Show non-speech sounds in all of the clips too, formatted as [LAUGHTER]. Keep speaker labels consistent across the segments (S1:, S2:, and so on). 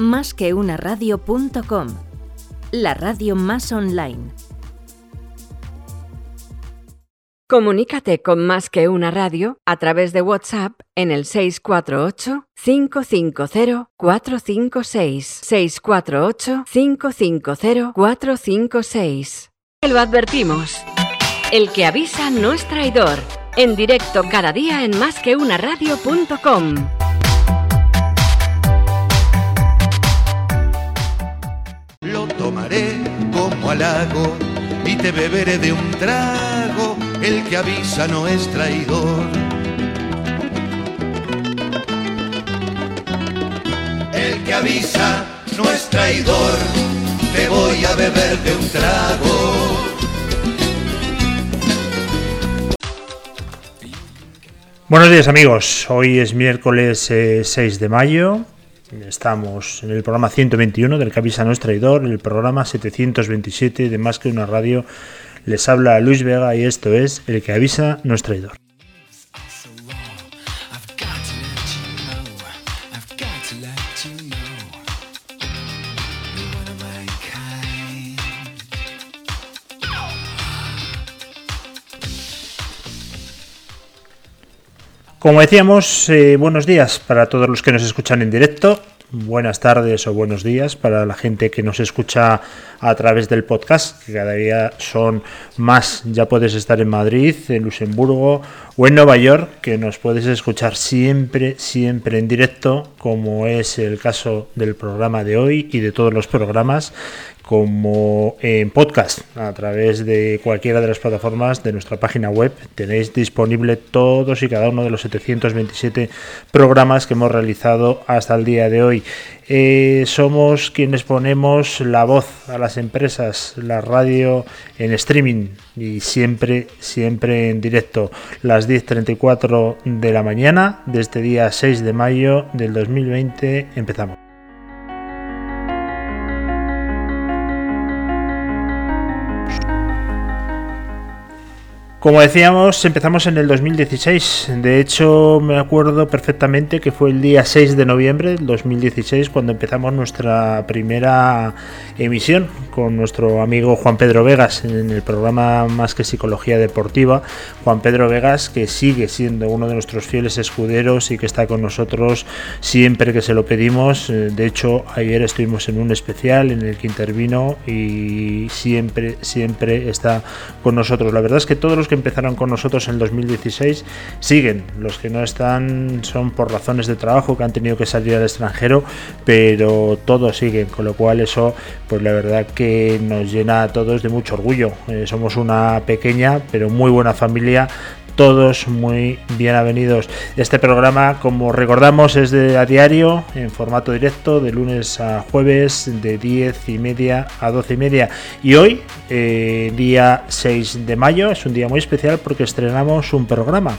S1: más que una radio.com, la radio más online. Comunícate con más que una radio a través de WhatsApp en el 648-550-456. 648-550-456. Lo advertimos. El que avisa no es traidor. En directo cada día en másqueunaradio.com.
S2: Lo tomaré como halago y te beberé de un trago. El que avisa no es traidor. El que avisa no es traidor. Te voy a beber de un trago.
S3: Buenos días amigos, hoy es miércoles 6 eh, de mayo, estamos en el programa 121 del Cabisa No es Traidor, el programa 727 de Más que una radio, les habla Luis Vega y esto es El que avisa no es traidor. Como decíamos, eh, buenos días para todos los que nos escuchan en directo, buenas tardes o buenos días para la gente que nos escucha a través del podcast, que cada día son más. Ya puedes estar en Madrid, en Luxemburgo o en Nueva York, que nos puedes escuchar siempre, siempre en directo, como es el caso del programa de hoy y de todos los programas como en podcast a través de cualquiera de las plataformas de nuestra página web. Tenéis disponible todos y cada uno de los 727 programas que hemos realizado hasta el día de hoy. Eh, somos quienes ponemos la voz a las empresas, la radio en streaming y siempre, siempre en directo. Las 10.34 de la mañana de este día 6 de mayo del 2020 empezamos. Como decíamos, empezamos en el 2016. De hecho, me acuerdo perfectamente que fue el día 6 de noviembre del 2016 cuando empezamos nuestra primera emisión con nuestro amigo Juan Pedro Vegas en el programa Más que Psicología Deportiva. Juan Pedro Vegas, que sigue siendo uno de nuestros fieles escuderos y que está con nosotros siempre que se lo pedimos. Eh, de hecho, ayer estuvimos en un especial en el que intervino y siempre, siempre está con nosotros. La verdad es que todos los que empezaron con nosotros en el 2016 siguen. Los que no están son por razones de trabajo que han tenido que salir al extranjero, pero todos siguen, con lo cual eso, pues la verdad que nos llena a todos de mucho orgullo. Eh, somos una pequeña pero muy buena familia todos muy bienvenidos. Este programa, como recordamos, es de a diario, en formato directo, de lunes a jueves, de 10 y media a 12 y media. Y hoy, eh, día 6 de mayo, es un día muy especial porque estrenamos un programa,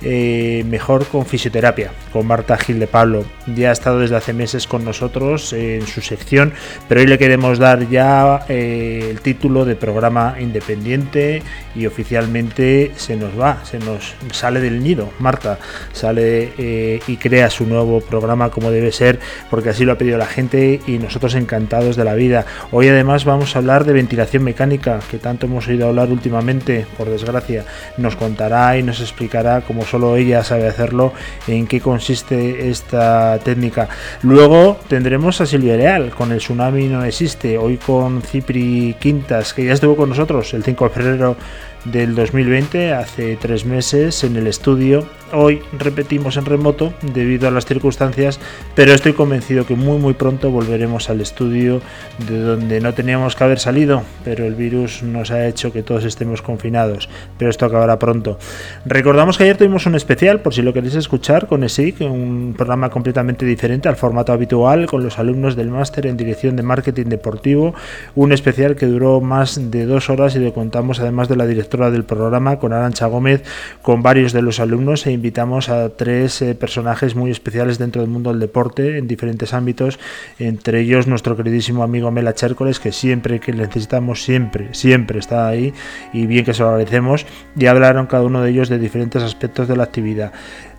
S3: eh, Mejor con Fisioterapia, con Marta Gil de Pablo. Ya ha estado desde hace meses con nosotros en su sección, pero hoy le queremos dar ya eh, el título de programa independiente y oficialmente se nos va nos sale del nido. Marta sale eh, y crea su nuevo programa como debe ser, porque así lo ha pedido la gente y nosotros encantados de la vida. Hoy además vamos a hablar de ventilación mecánica, que tanto hemos oído hablar últimamente, por desgracia. Nos contará y nos explicará, como solo ella sabe hacerlo, en qué consiste esta técnica. Luego tendremos a Silvia Leal con el tsunami no existe, hoy con Cipri Quintas, que ya estuvo con nosotros el 5 de febrero del 2020, hace tres meses, en el estudio. Hoy repetimos en remoto debido a las circunstancias, pero estoy convencido que muy muy pronto volveremos al estudio de donde no teníamos que haber salido, pero el virus nos ha hecho que todos estemos confinados, pero esto acabará pronto. Recordamos que ayer tuvimos un especial, por si lo queréis escuchar, con ESIC, un programa completamente diferente al formato habitual, con los alumnos del máster en dirección de marketing deportivo, un especial que duró más de dos horas y le contamos además de la dirección del programa, con Arancha Gómez, con varios de los alumnos e invitamos a tres eh, personajes muy especiales dentro del mundo del deporte en diferentes ámbitos, entre ellos nuestro queridísimo amigo Mela Chércoles, que siempre que le necesitamos, siempre, siempre está ahí y bien que se lo agradecemos, y hablaron cada uno de ellos de diferentes aspectos de la actividad.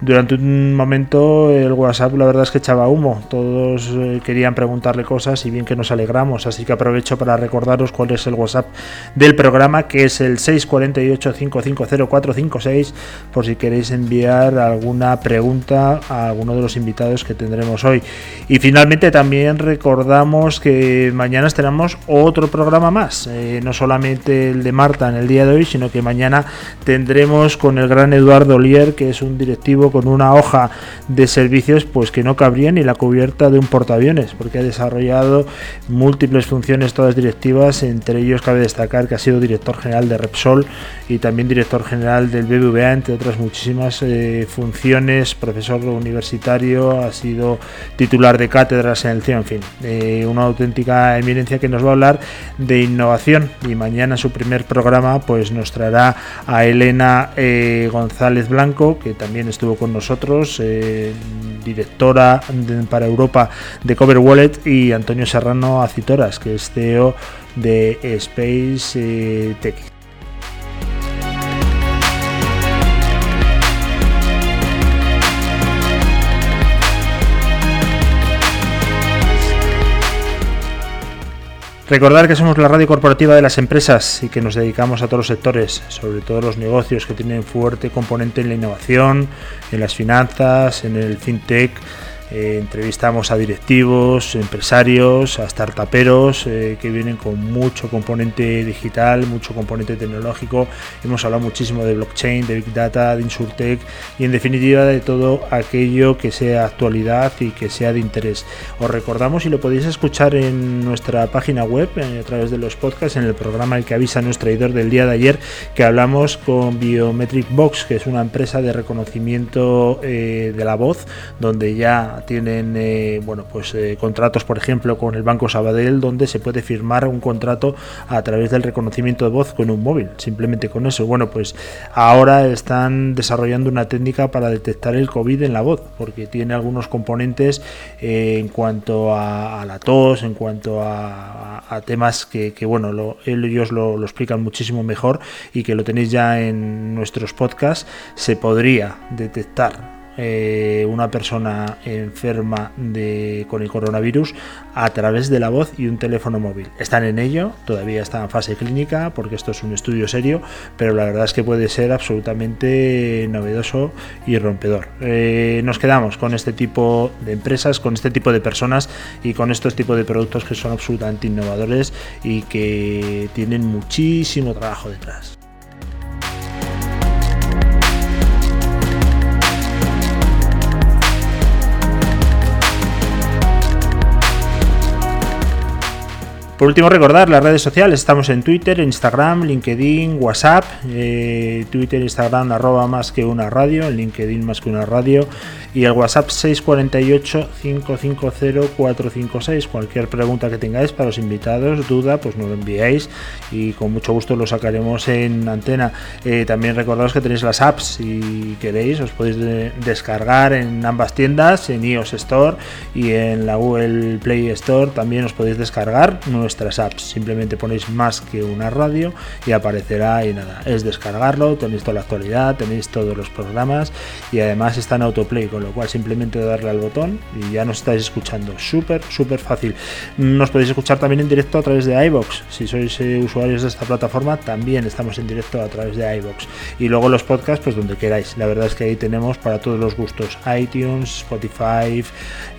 S3: Durante un momento el WhatsApp la verdad es que echaba humo, todos eh, querían preguntarle cosas y bien que nos alegramos, así que aprovecho para recordaros cuál es el WhatsApp del programa, que es el 648-550-456, por si queréis enviar alguna pregunta a alguno de los invitados que tendremos hoy. Y finalmente también recordamos que mañana tenemos otro programa más, eh, no solamente el de Marta en el día de hoy, sino que mañana tendremos con el gran Eduardo Lier, que es un directivo con una hoja de servicios pues que no cabría ni la cubierta de un portaaviones, porque ha desarrollado múltiples funciones todas directivas, entre ellos cabe destacar que ha sido director general de Repsol y también director general del BBVA, entre otras muchísimas eh, funciones, profesor universitario, ha sido titular de cátedras en el CIO, en fin, eh, una auténtica eminencia que nos va a hablar de innovación. Y mañana su primer programa pues nos traerá a Elena eh, González Blanco, que también estuvo con nosotros, directora para Europa de Cover Wallet y Antonio Serrano Acitoras, que es CEO de Space Tech. Recordar que somos la radio corporativa de las empresas y que nos dedicamos a todos los sectores, sobre todo los negocios que tienen fuerte componente en la innovación, en las finanzas, en el fintech eh, entrevistamos a directivos, empresarios, a startuperos eh, que vienen con mucho componente digital, mucho componente tecnológico. Hemos hablado muchísimo de blockchain, de big data, de insurtech y en definitiva de todo aquello que sea actualidad y que sea de interés. Os recordamos y lo podéis escuchar en nuestra página web eh, a través de los podcasts en el programa El que avisa nuestro traidor del día de ayer que hablamos con Biometric Box, que es una empresa de reconocimiento de la voz donde ya tienen eh, bueno, pues, eh, contratos, por ejemplo, con el Banco Sabadell, donde se puede firmar un contrato a través del reconocimiento de voz con un móvil, simplemente con eso. Bueno, pues ahora están desarrollando una técnica para detectar el COVID en la voz, porque tiene algunos componentes eh, en cuanto a, la tos, en cuanto a, temas que, bueno, ellos lo, lo explican muchísimo mejor y que lo tenéis ya en nuestros podcasts, se podría detectar eh, una persona enferma de, con el coronavirus a través de la voz y un teléfono móvil. Están en ello, todavía está en fase clínica porque esto es un estudio serio, pero la verdad es que puede ser absolutamente novedoso y rompedor. Eh, nos quedamos con este tipo de empresas, con este tipo de personas y con estos tipos de productos que son absolutamente innovadores y que tienen muchísimo trabajo detrás. Por último, recordar las redes sociales. Estamos en Twitter, Instagram, LinkedIn, WhatsApp. Eh, Twitter, Instagram, arroba más que una radio. LinkedIn más que una radio. Y el WhatsApp 648-550-456. Cualquier pregunta que tengáis para los invitados, duda, pues nos lo enviáis y con mucho gusto lo sacaremos en antena. Eh, también recordaros que tenéis las apps. Si queréis, os podéis descargar en ambas tiendas, en iOS Store y en la Google Play Store. También os podéis descargar nuestras apps. Simplemente ponéis más que una radio y aparecerá y nada. Es descargarlo, tenéis toda la actualidad, tenéis todos los programas y además está en autoplay, lo cual simplemente darle al botón y ya nos estáis escuchando. Súper, súper fácil. Nos podéis escuchar también en directo a través de iBox. Si sois eh, usuarios de esta plataforma, también estamos en directo a través de iBox. Y luego los podcasts, pues donde queráis. La verdad es que ahí tenemos para todos los gustos iTunes, Spotify,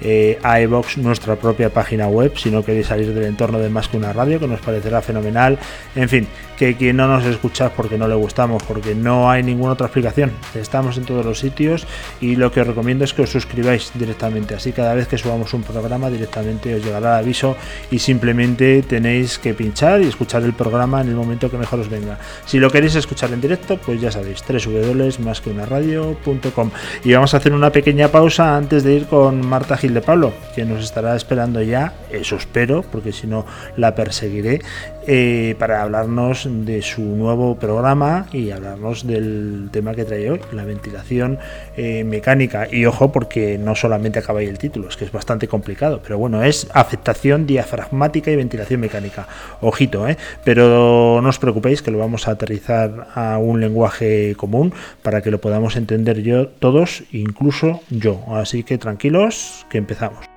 S3: eh, iBox, nuestra propia página web. Si no queréis salir del entorno de más que una radio, que nos parecerá fenomenal. En fin, que quien no nos escucha porque no le gustamos, porque no hay ninguna otra explicación. Estamos en todos los sitios y lo que os recomiendo es que os suscribáis directamente. Así cada vez que subamos un programa directamente os llegará el aviso y simplemente tenéis que pinchar y escuchar el programa en el momento que mejor os venga. Si lo queréis escuchar en directo, pues ya sabéis, www.masqueunaradio.com y vamos a hacer una pequeña pausa antes de ir con Marta Gil de Pablo, que nos estará esperando ya, eso espero, porque si no la perseguiré eh, para hablarnos de su nuevo programa y hablarnos del tema que trae hoy, la ventilación eh, mecánica. Y ojo, porque no solamente acaba ahí el título, es que es bastante complicado, pero bueno, es afectación diafragmática y ventilación mecánica. Ojito, ¿eh? Pero no os preocupéis que lo vamos a aterrizar a un lenguaje común para que lo podamos entender yo todos, incluso yo. Así que tranquilos, que empezamos.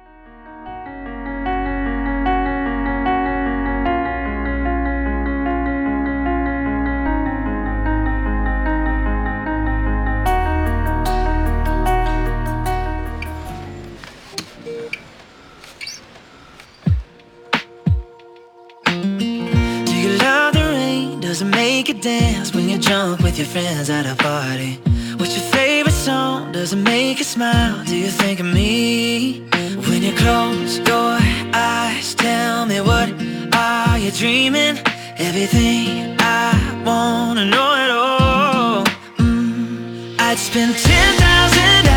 S4: With your friends at a party? What's your favorite song? Does it make you smile? Do you think of me? When you close your eyes, tell me what are you dreaming? Everything I wanna know at all mm, I'd spend 10,000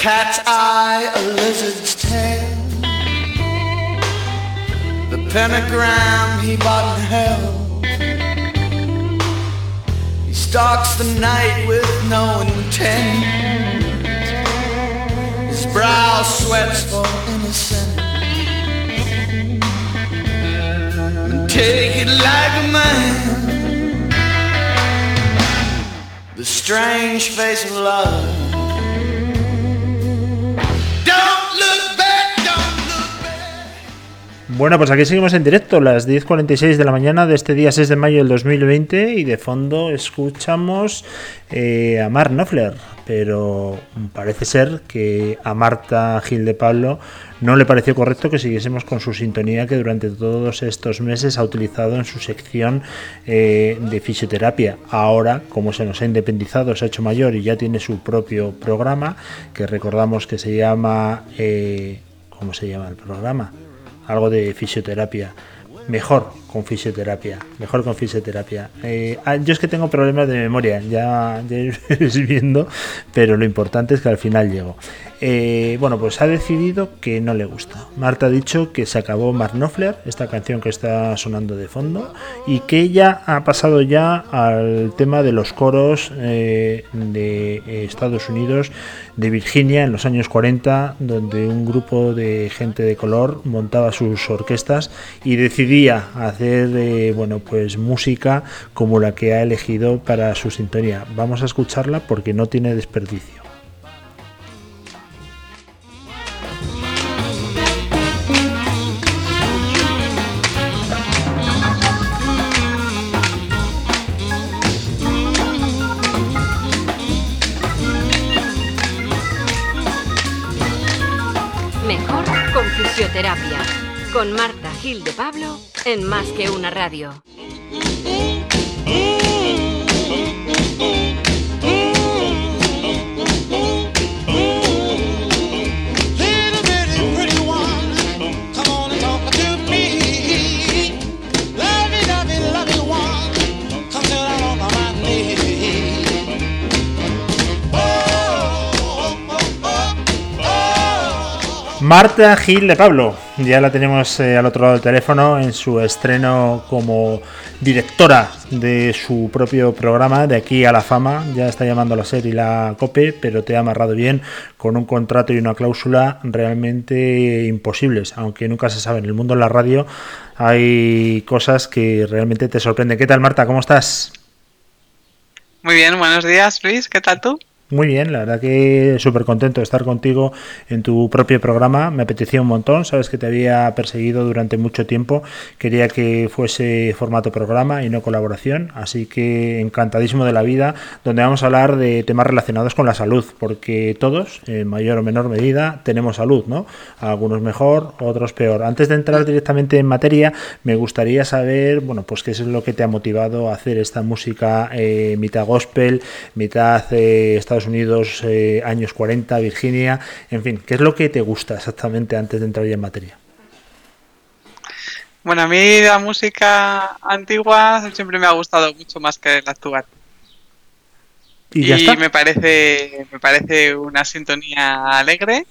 S2: Cat's eye, a lizard's tail. The pentagram he bought in hell. He stalks the night with no intent. His brow sweats for innocence. And take it like a man. The strange face of love.
S3: Bueno, pues aquí seguimos en directo, las 10.46 de la mañana de este día 6 de mayo del 2020 y de fondo escuchamos eh, a Mark Knopfler, pero parece ser que a Marta Gil de Pablo no le pareció correcto que siguiésemos con su sintonía que durante todos estos meses ha utilizado en su sección eh, de fisioterapia. Ahora, como se nos ha independizado, se ha hecho mayor y ya tiene su propio programa, que recordamos que se llama... eh, ¿Cómo se llama el programa? Algo de fisioterapia. Mejor con fisioterapia. Mejor con fisioterapia. Eh, ah, yo es que tengo problemas de memoria, ya, ya [LAUGHS] iréis viendo, pero lo importante es que al final llego. Eh, bueno, pues ha decidido que no le gusta. Marta ha dicho que se acabó Mark Knopfler, esta canción que está sonando de fondo, y que ella ha pasado ya al tema de los coros eh, de Estados Unidos, de Virginia, en los años 40, donde un grupo de gente de color montaba sus orquestas y decidía hacer, eh, bueno, pues música como la que ha elegido para su sintonía. Vamos a escucharla porque no tiene desperdicio.
S1: Con Marta Gil de Pablo en Más que una radio.
S3: Marta Gil de Pablo, ya la tenemos eh, al otro lado del teléfono en su estreno como directora de su propio programa de aquí a la fama. Ya está llamando la SER y la COPE, pero te ha amarrado bien con un contrato y una cláusula realmente imposibles, aunque nunca se sabe. En el mundo de la radio hay cosas que realmente te sorprenden. ¿Qué tal, Marta? ¿Cómo estás?
S5: Muy bien, buenos días Luis, ¿qué tal tú?
S3: Muy bien, la verdad que súper contento de estar contigo en tu propio programa. Me apetecía un montón, sabes que te había perseguido durante mucho tiempo. Quería que fuese formato programa y no colaboración, así que encantadísimo de la vida, donde vamos a hablar de temas relacionados con la salud, porque todos, en mayor o menor medida, tenemos salud, ¿no? Algunos mejor, otros peor. Antes de entrar directamente en materia, me gustaría saber, bueno, pues qué es lo que te ha motivado a hacer esta música eh, mitad gospel, mitad eh, Unidos, eh, años 40, Virginia, en fin, ¿qué es lo que te gusta exactamente antes de entrar ya en materia?
S5: Bueno, a mí la música antigua siempre me ha gustado mucho más que la actual.
S3: Y ya está.
S5: me parece, me parece una sintonía alegre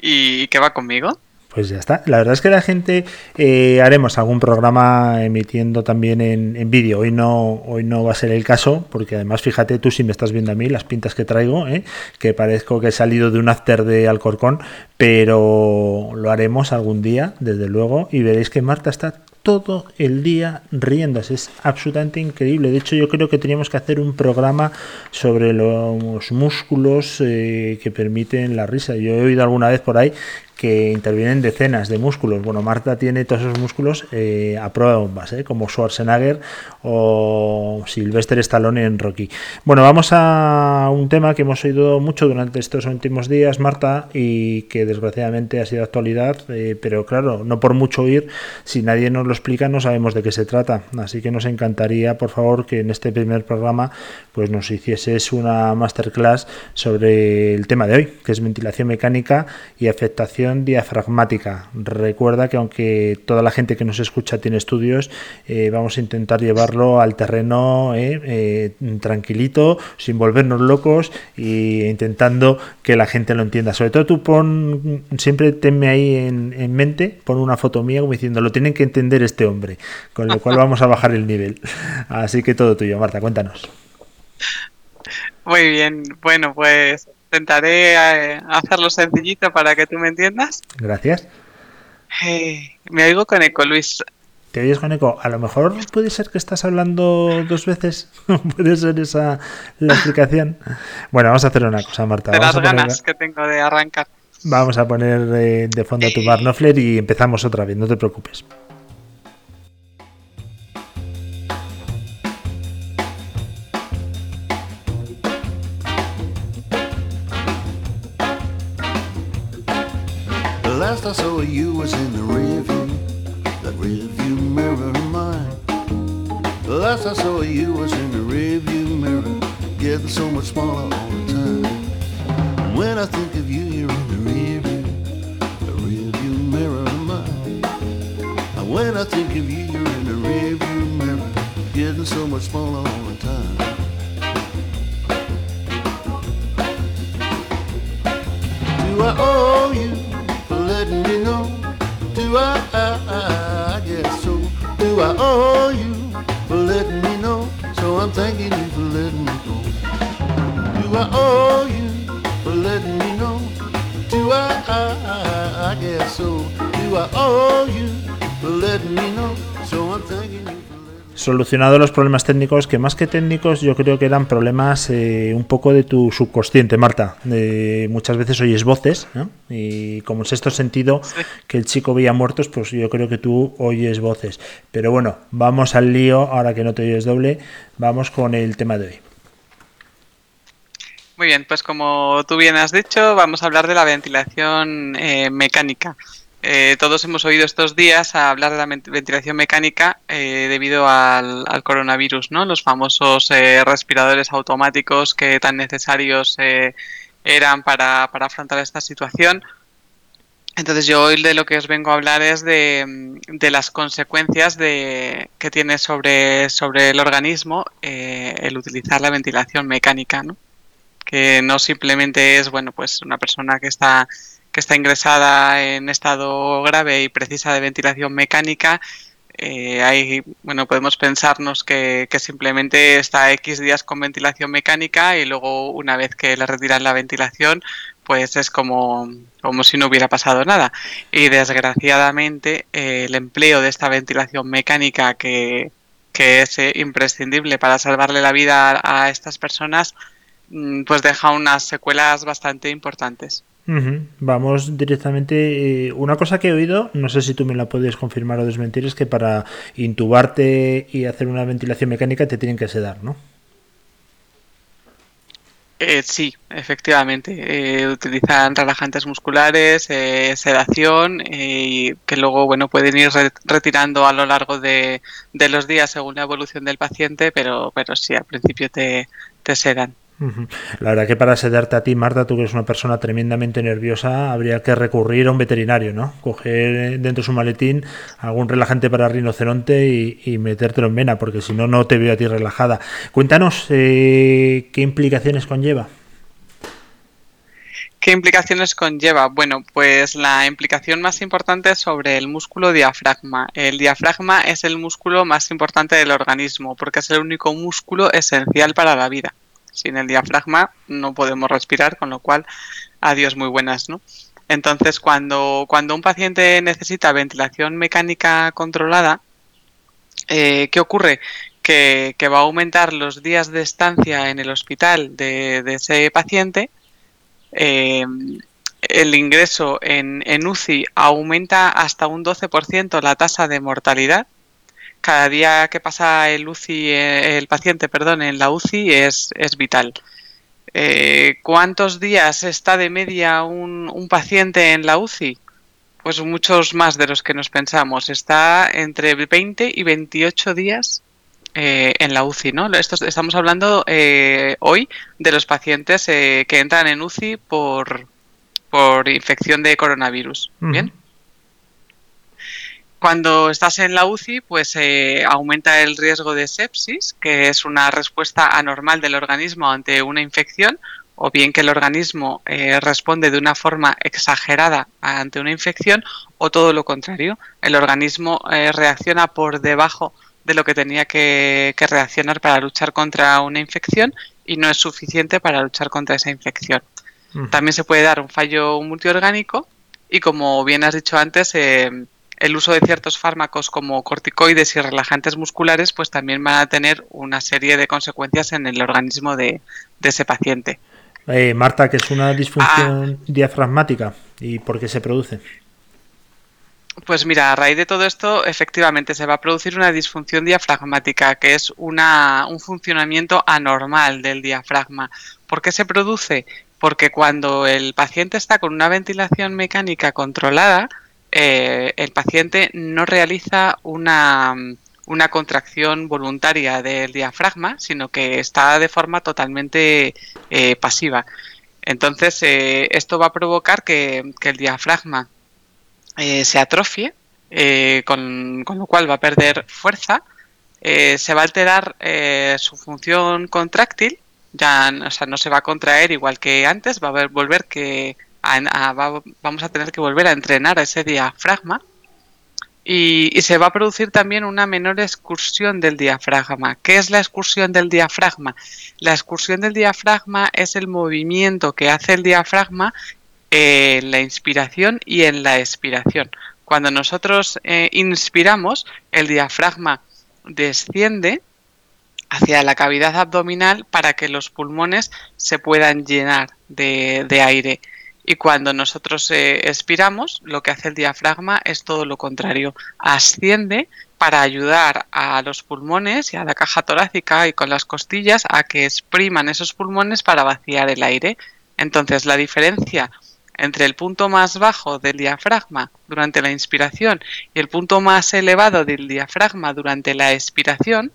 S5: y que va conmigo.
S3: Pues ya está. La verdad es que la gente eh, haremos algún programa emitiendo también en, en vídeo. Hoy no, hoy no va a ser el caso, porque además fíjate tú si me estás viendo a mí las pintas que traigo, ¿eh? que parezco que he salido de un after de Alcorcón, pero lo haremos algún día, desde luego, y veréis que Marta está todo el día riéndose. Es absolutamente increíble. De hecho, yo creo que teníamos que hacer un programa sobre los músculos eh, que permiten la risa. Yo he oído alguna vez por ahí que intervienen decenas de músculos. Bueno, Marta tiene todos esos músculos eh, a prueba de bombas, ¿eh? como Schwarzenegger o Sylvester Stallone en Rocky. Bueno, vamos a un tema que hemos oído mucho durante estos últimos días, Marta, y que desgraciadamente ha sido actualidad, eh, pero claro, no por mucho oír, si nadie nos lo explica no sabemos de qué se trata. Así que nos encantaría, por favor, que en este primer programa pues nos hicieses una masterclass sobre el tema de hoy, que es ventilación mecánica y afectación diafragmática. Recuerda que aunque toda la gente que nos escucha tiene estudios, eh, vamos a intentar llevarlo al terreno eh, eh, tranquilito, sin volvernos locos e intentando que la gente lo entienda. Sobre todo tú pon, siempre tenme ahí en, en mente, pon una foto mía como diciendo, lo tienen que entender este hombre, con lo cual vamos a bajar el nivel. Así que todo tuyo, Marta, cuéntanos.
S5: Muy bien, bueno, pues intentaré eh, hacerlo sencillito para que tú me entiendas.
S3: Gracias.
S5: Eh, me oigo con eco, Luis.
S3: te oyes con eco. A lo mejor puede ser que estás hablando dos veces. [LAUGHS] puede ser esa la explicación. Bueno, vamos a hacer una cosa, Marta.
S5: De
S3: Vamos
S5: las
S3: a poner,
S5: ganas que tengo de arrancar.
S3: vamos a poner eh, de fondo tu bar Knopfler y empezamos otra vez, no te preocupes.
S2: Last I saw you was in the rearview, that rearview mirror of mine. The last I saw you was in the rearview mirror, getting so much smaller all the time. And when I think of you, you're in the rearview, the rearview mirror of mine. And when I think of you, you're in the rearview mirror, getting so much smaller all the time. Do I owe you letting me know? Do I, I, I guess so. Do I owe you for letting me know? So I'm thanking you for letting me go. Do I owe you for letting me know? Do I, I, I, I guess so. Do I owe you for letting me know? So I'm thanking you
S3: Solucionado los problemas técnicos, que más que técnicos yo creo que eran problemas eh, un poco de tu subconsciente, Marta. Eh, muchas veces oyes voces, ¿no? Y como es esto sentido que el chico veía muertos, pues yo creo que tú oyes voces. Pero bueno, vamos al lío, ahora que no te oyes doble, vamos con el tema de hoy.
S5: Muy bien, pues como tú bien has dicho, vamos a hablar de la ventilación eh, mecánica. Eh, todos hemos oído estos días hablar de la ven- ventilación mecánica eh, debido al, coronavirus, ¿no? Los famosos eh, respiradores automáticos que tan necesarios eh, eran para, para afrontar esta situación. Entonces yo hoy de lo que os vengo a hablar es de, de las consecuencias de, que tiene sobre, sobre el organismo eh, el utilizar la ventilación mecánica, ¿no? que no simplemente es bueno pues una persona que está que está ingresada en estado grave y precisa de ventilación mecánica eh, hay bueno podemos pensarnos que, simplemente está x días con ventilación mecánica y luego una vez que le retiran la ventilación pues es como como si no hubiera pasado nada y desgraciadamente eh, el empleo de esta ventilación mecánica que que es eh, imprescindible para salvarle la vida a, a estas personas mm, pues deja unas secuelas bastante importantes.
S3: Vamos directamente. eh, una cosa que he oído, no sé si tú me la puedes confirmar o desmentir, es que para intubarte y hacer una ventilación mecánica te tienen que sedar, ¿no?
S5: Eh, sí, efectivamente. eh, utilizan relajantes musculares, eh, sedación, eh, que luego bueno pueden ir re- retirando a lo largo de, los días según la evolución del paciente, pero, pero sí, al principio te sedan.
S3: La verdad que para sedarte a ti, Marta, tú que eres una persona tremendamente nerviosa, habría que recurrir a un veterinario, ¿no? Coger eh, dentro de su maletín algún relajante para rinoceronte y, y metértelo en vena, porque si no, no te veo a ti relajada. Cuéntanos eh, qué implicaciones conlleva.
S5: ¿Qué implicaciones conlleva? Bueno, pues la implicación más importante es sobre el músculo diafragma. El diafragma es el músculo más importante del organismo porque es el único músculo esencial para la vida. Sin el diafragma no podemos respirar, con lo cual, adiós muy buenas, ¿no? Entonces, cuando, cuando un paciente necesita ventilación mecánica controlada, eh, ¿qué ocurre? Que, va a aumentar los días de estancia en el hospital de, de ese paciente eh, el ingreso en, en UCI aumenta hasta un 12% la tasa de mortalidad. Cada día que pasa el UCI, eh, el paciente, perdón, en la UCI es, es vital. Eh, ¿Cuántos días está de media un, un paciente en la UCI? Pues muchos más de los que nos pensamos. Está entre 20 y 28 días eh, en la UCI, ¿no? Esto, estamos hablando eh, hoy de los pacientes eh, que entran en UCI por, por infección de coronavirus. Bien. Cuando estás en la UCI, pues eh, aumenta el riesgo de sepsis, que es una respuesta anormal del organismo ante una infección, o bien que el organismo eh, responde de una forma exagerada ante una infección, o todo lo contrario, el organismo eh, reacciona por debajo de lo que tenía que, que reaccionar para luchar contra una infección y no es suficiente para luchar contra esa infección. También se puede dar un fallo multiorgánico y como bien has dicho antes, eh, el uso de ciertos fármacos como corticoides y relajantes musculares, pues también van a tener una serie de consecuencias en el organismo de, de ese paciente.
S3: Eh, Marta, que es una disfunción diafragmática y por qué se produce.
S5: Pues mira, a raíz de todo esto, efectivamente se va a producir una disfunción diafragmática, que es una, un funcionamiento anormal del diafragma. ¿Por qué se produce? Porque cuando el paciente está con una ventilación mecánica controlada, eh, el paciente no realiza una, una contracción voluntaria del diafragma, sino que está de forma totalmente eh, pasiva. Entonces, eh, esto va a provocar que, el diafragma se atrofie, con, lo cual va a perder fuerza, se va a alterar su función contráctil, ya no se va a contraer igual que antes, va a volver que a, a, va, vamos a tener que volver a entrenar ese diafragma y, se va a producir también una menor excursión del diafragma. ¿Qué es la excursión del diafragma? La excursión del diafragma es el movimiento que hace el diafragma en la inspiración y en la expiración. Cuando nosotros eh, inspiramos, el diafragma desciende hacia la cavidad abdominal para que los pulmones se puedan llenar de aire. Y cuando nosotros eh, expiramos, lo que hace el diafragma es todo lo contrario. Asciende para ayudar a los pulmones y a la caja torácica y con las costillas a que expriman esos pulmones para vaciar el aire. Entonces, la diferencia entre el punto más bajo del diafragma durante la inspiración y el punto más elevado del diafragma durante la expiración,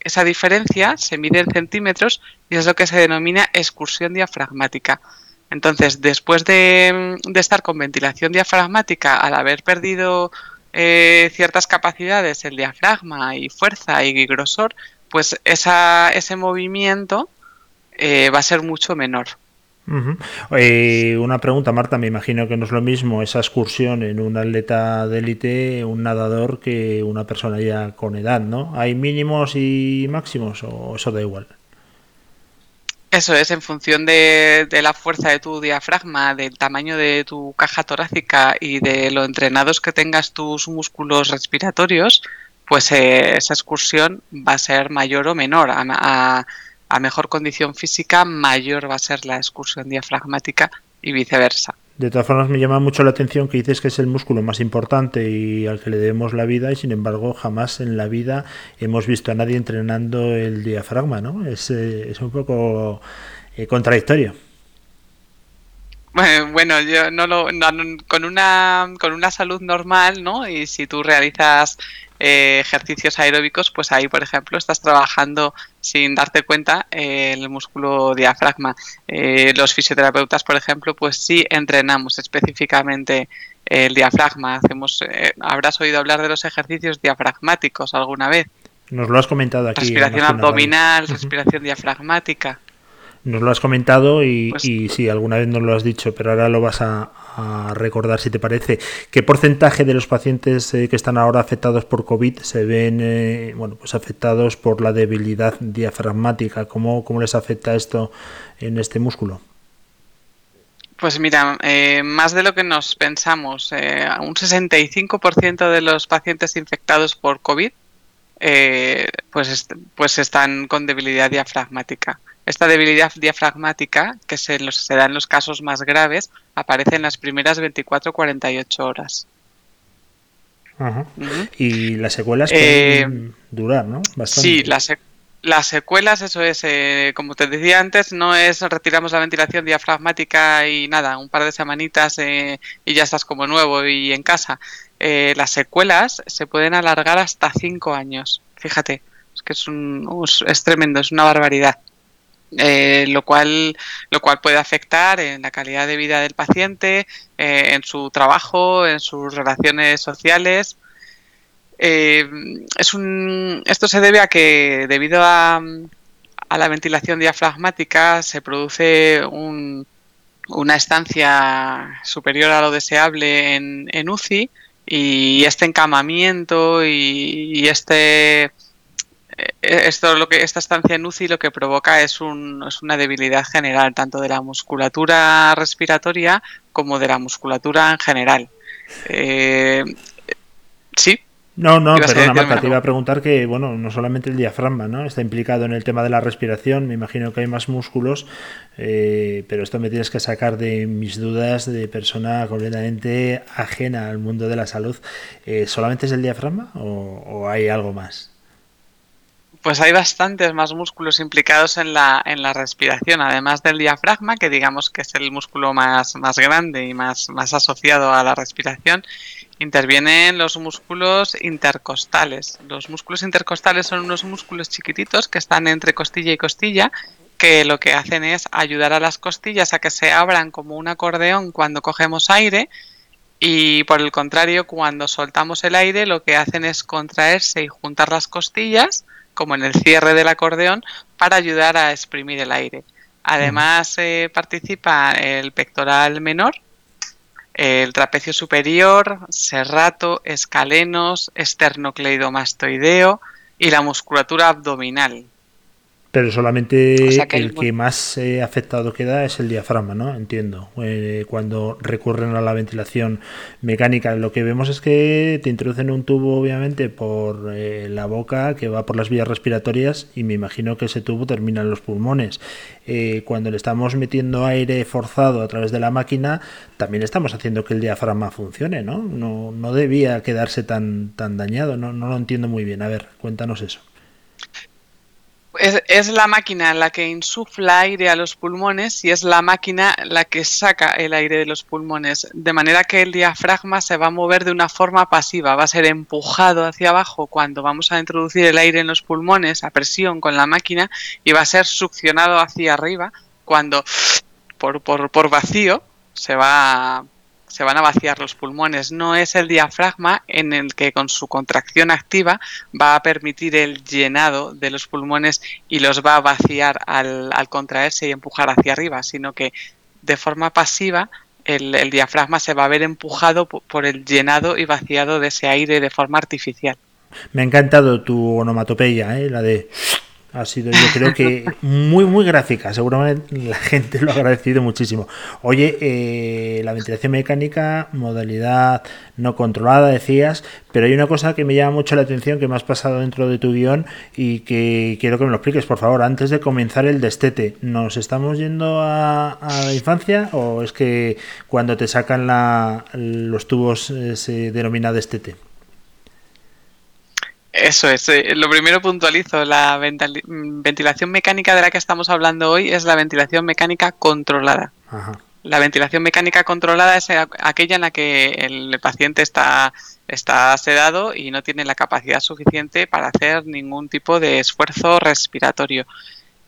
S5: esa diferencia se mide en centímetros y es lo que se denomina excursión diafragmática. Entonces, después de, de estar con ventilación diafragmática, al haber perdido eh, ciertas capacidades, el diafragma y fuerza y grosor, pues esa, ese movimiento eh, va a ser mucho menor.
S3: Uh una pregunta, Marta, me imagino que no es lo mismo esa excursión en un atleta de élite, un nadador, que una persona ya con edad, ¿no? ¿Hay mínimos y máximos o eso da igual?
S5: Eso es, en función de, la fuerza de tu diafragma, del tamaño de tu caja torácica y de lo entrenados que tengas tus músculos respiratorios, pues eh, esa excursión va a ser mayor o menor. A mejor condición física, mayor va a ser la excursión diafragmática y viceversa.
S3: De todas formas, me llama mucho la atención que dices que es el músculo más importante y al que le debemos la vida, y sin embargo, jamás en la vida hemos visto a nadie entrenando el diafragma, ¿no? Es, eh, es un poco eh, contradictorio. [LAUGHS]
S5: Bueno, yo no lo no, con una con una salud normal, ¿no? Y si tú realizas eh, ejercicios aeróbicos, pues ahí, por ejemplo, estás trabajando sin darte cuenta eh, el músculo diafragma. Eh, los fisioterapeutas, por ejemplo, pues sí entrenamos específicamente el diafragma. Hacemos, eh, habrás oído hablar de los ejercicios diafragmáticos alguna vez.
S3: Nos lo has comentado aquí.
S5: Respiración abdominal, respiración uh -huh. diafragmática.
S3: Nos lo has comentado y, pues, y, sí, alguna vez nos lo has dicho, pero ahora lo vas a, a recordar si te parece. ¿Qué porcentaje de los pacientes eh, que están ahora afectados por COVID se ven eh, bueno, pues afectados por la debilidad diafragmática? ¿Cómo, ¿Cómo les afecta esto en este músculo?
S5: Pues mira, eh, más de lo que nos pensamos, eh, un 65% de los pacientes infectados por COVID eh, pues, pues están con debilidad diafragmática. Esta debilidad diafragmática, que se, los, se da en los casos más graves, aparece en las primeras 24-48 horas.
S3: Ajá. Uh -huh. Y las secuelas pueden eh, durar, ¿no?
S5: Bastante. Sí, las, las secuelas, eso es, eh, como te decía antes, no es retiramos la ventilación diafragmática y nada, un par de semanitas eh, y ya estás como nuevo y en casa. Eh, las secuelas se pueden alargar hasta cinco años. Fíjate, es que es, un, es tremendo, es una barbaridad. Eh, lo cual lo cual puede afectar en la calidad de vida del paciente, eh, en su trabajo, en sus relaciones sociales. Eh, esto se debe a que debido a, a la ventilación diafragmática se produce un, una estancia superior a lo deseable en, en UCI y este encamamiento y este esto lo que esta estancia en UCI lo que provoca es, un, es una debilidad general tanto de la musculatura respiratoria como de la musculatura en general. Eh, Sí,
S3: No, no, perdona, Marta, te iba a preguntar que, bueno, no solamente el diafragma, ¿no? Está implicado en el tema de la respiración, me imagino que hay más músculos, eh, pero esto me tienes que sacar de mis dudas de persona completamente ajena al mundo de la salud. Eh, ¿Solamente es el diafragma o, o hay algo más?
S5: Pues hay bastantes más músculos implicados en la, en la respiración, además del diafragma, que digamos que es el músculo más, más grande y más, más asociado a la respiración. Intervienen los músculos intercostales. Los músculos intercostales son unos músculos chiquititos que están entre costilla y costilla, que lo que hacen es ayudar a las costillas a que se abran como un acordeón cuando cogemos aire y por el contrario, cuando soltamos el aire, lo que hacen es contraerse y juntar las costillas, como en el cierre del acordeón, para ayudar a exprimir el aire. Además, eh, participa el pectoral menor, el trapecio superior, serrato, escalenos, esternocleidomastoideo y la musculatura abdominal.
S3: Pero solamente
S5: O sea que
S3: el
S5: el-
S3: que más eh, afectado queda es el diafragma, ¿no? Entiendo. Eh, cuando recurren a la ventilación mecánica, lo que vemos es que te introducen un tubo, obviamente, por eh, la boca que va por las vías respiratorias y me imagino que ese tubo termina en los pulmones. Eh, cuando le estamos metiendo aire forzado a través de la máquina, también estamos haciendo que el diafragma funcione, ¿no? No, no debía quedarse tan, tan dañado, no, no lo entiendo muy bien. A ver, cuéntanos eso.
S5: Es, la máquina la que insufla aire a los pulmones y es la máquina la que saca el aire de los pulmones. De manera que el diafragma se va a mover de una forma pasiva, va a ser empujado hacia abajo cuando vamos a introducir el aire en los pulmones a presión con la máquina y va a ser succionado hacia arriba cuando por, por, por vacío se va se van a vaciar los pulmones. No es el diafragma en el que con su contracción activa va a permitir el llenado de los pulmones y los va a vaciar al, al contraerse y empujar hacia arriba, sino que de forma pasiva el, el diafragma se va a ver empujado po- por el llenado y vaciado de ese aire de forma artificial.
S3: Me ha encantado tu onomatopeya, ¿eh? la de... Ha sido, yo creo que muy, muy gráfica. Seguramente la gente lo ha agradecido muchísimo. Oye, eh, la ventilación mecánica, modalidad no controlada, decías, pero hay una cosa que me llama mucho la atención que me has pasado dentro de tu guion y que quiero que me lo expliques, por favor, antes de comenzar el destete. ¿Nos estamos yendo a, la infancia o es que cuando te sacan la- los tubos eh, se denomina destete?
S5: Eso es. eh, Lo primero puntualizo, la mm, ventilación mecánica de la que estamos hablando hoy es la ventilación mecánica controlada.
S3: Ajá.
S5: La ventilación mecánica controlada es a- aquella en la que el paciente está, está sedado y no tiene la capacidad suficiente para hacer ningún tipo de esfuerzo respiratorio.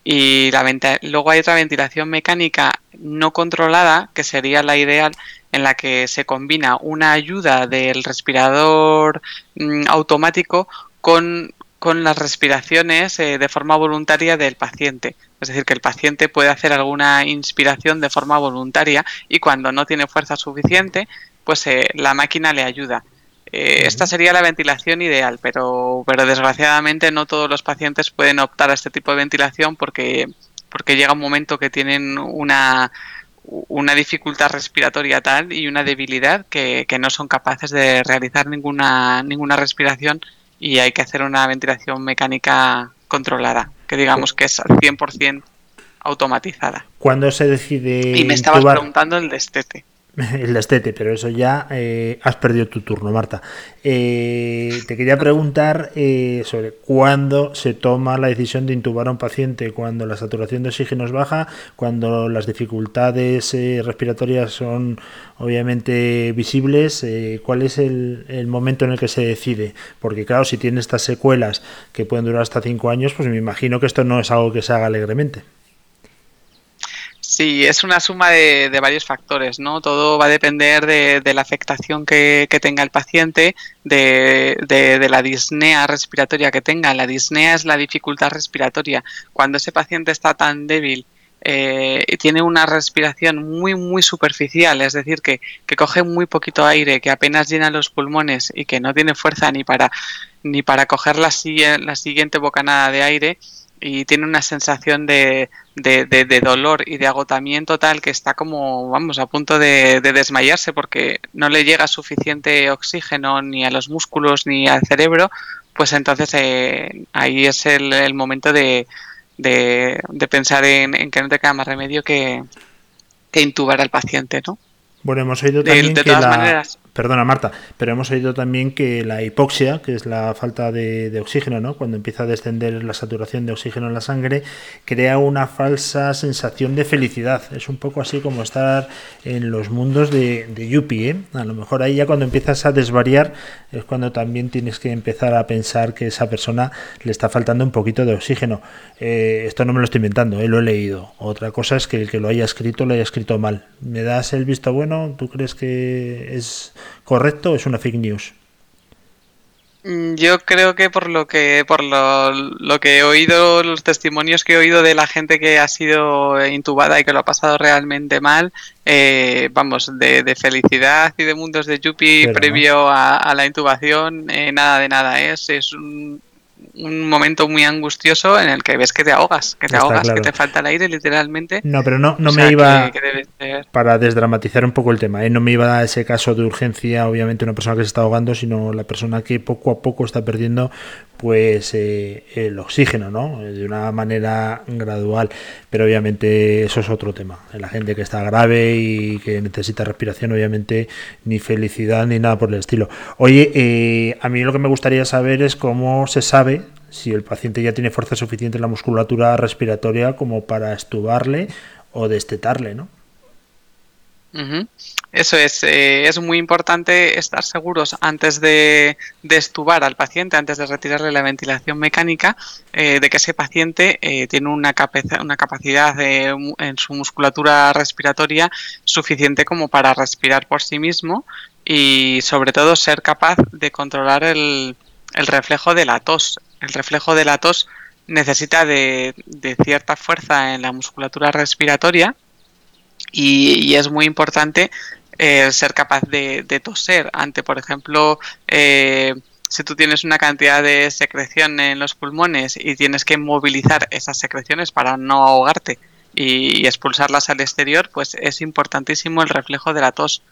S5: Y la luego hay otra ventilación mecánica no controlada, que sería la ideal, en la que se combina una ayuda del respirador mm, automático con, con las respiraciones eh, de forma voluntaria del paciente. Es decir, que el paciente puede hacer alguna inspiración de forma voluntaria y cuando no tiene fuerza suficiente, pues eh, la máquina le ayuda. Eh, Esta sería la ventilación ideal, pero, pero desgraciadamente no todos los pacientes pueden optar a este tipo de ventilación porque, porque llega un momento que tienen una, una dificultad respiratoria tal y una debilidad que, que no son capaces de realizar ninguna, ninguna respiración y hay que hacer una ventilación mecánica controlada, que digamos que es al 100% automatizada.
S3: ¿Cuándo se decide
S5: Y me estabas
S3: intubar?
S5: preguntando el destete. [LAUGHS]
S3: El destete, pero eso ya eh, has perdido tu turno, Marta. Eh, te quería preguntar eh, sobre cuándo se toma la decisión de intubar a un paciente, cuando la saturación de oxígeno es baja, cuando las dificultades eh, respiratorias son obviamente visibles, eh, cuál es el, el momento en el que se decide. Porque claro, si tiene estas secuelas que pueden durar hasta cinco años, pues me imagino que esto no es algo que se haga alegremente.
S5: Sí, es una suma de, varios factores, ¿no? Todo va a depender de, la afectación que, tenga el paciente, de, de- la disnea respiratoria que tenga. La disnea es la dificultad respiratoria. Cuando ese paciente está tan débil eh, y tiene una respiración muy, muy superficial, es decir, que, coge muy poquito aire, que apenas llena los pulmones y que no tiene fuerza ni para, ni para coger la siguiente bocanada de aire, y tiene una sensación de, de, de- de dolor y de agotamiento tal que está como, vamos, a punto de, de desmayarse porque no le llega suficiente oxígeno ni a los músculos ni al cerebro, pues entonces eh, ahí es el, el momento de, de, pensar en, en que no te queda más remedio que, que intubar al paciente, ¿no?
S3: Bueno, hemos oído también
S5: de
S3: que
S5: todas
S3: la...
S5: maneras.
S3: Perdona, Marta, pero hemos oído también que la hipoxia, que es la falta de, oxígeno, ¿no? Cuando empieza a descender la saturación de oxígeno en la sangre, crea una falsa sensación de felicidad. Es un poco así como estar en los mundos de, de Yuppie, ¿eh? A lo mejor ahí ya cuando empiezas a desvariar es cuando también tienes que empezar a pensar que esa persona le está faltando un poquito de oxígeno. Eh, esto no me lo estoy inventando, ¿eh? lo he leído. Otra cosa es que el que lo haya escrito lo haya escrito mal. ¿Me das el visto bueno? ¿Tú crees que es correcto o es una fake news?
S5: Mm, Yo creo que por lo que por lo, lo que he oído, los testimonios que he oído de la gente que ha sido intubada y que lo ha pasado realmente mal, eh, vamos, de, de felicidad y de mundos de Yuppie
S3: Pero no.
S5: previo a, a la intubación, eh, nada de nada es, es un, un momento muy angustioso en el que ves que te ahogas, que te
S3: Está
S5: ahogas,
S3: claro.
S5: que te falta el aire literalmente.
S3: No, pero no, no
S5: O
S3: me
S5: sea,
S3: iba...
S5: que- que
S3: para desdramatizar un poco el tema. ¿eh? No me iba a ese caso de urgencia, obviamente, una persona que se está ahogando, sino la persona que poco a poco está perdiendo pues eh, el oxígeno, ¿no? De una manera gradual. Pero obviamente eso es otro tema. La gente que está grave y que necesita respiración, obviamente, ni felicidad ni nada por el estilo. Oye, eh, a mí lo que me gustaría saber es cómo se sabe si el paciente ya tiene fuerza suficiente en la musculatura respiratoria como para estubarle o destetarle, ¿no?
S5: Eso es, eh, es muy importante estar seguros antes de, de estubar al paciente, antes de retirarle la ventilación mecánica, eh, de que ese paciente eh, tiene una, capac- una capacidad de en su musculatura respiratoria suficiente como para respirar por sí mismo y sobre todo ser capaz de controlar el, el reflejo de la tos. El reflejo de la tos necesita de, de cierta fuerza en la musculatura respiratoria y es muy importante eh, ser capaz de, de toser ante, por ejemplo, eh, si tú tienes una cantidad de secreción en los pulmones y tienes que movilizar esas secreciones para no ahogarte y, expulsarlas al exterior, pues es importantísimo el reflejo de la tos.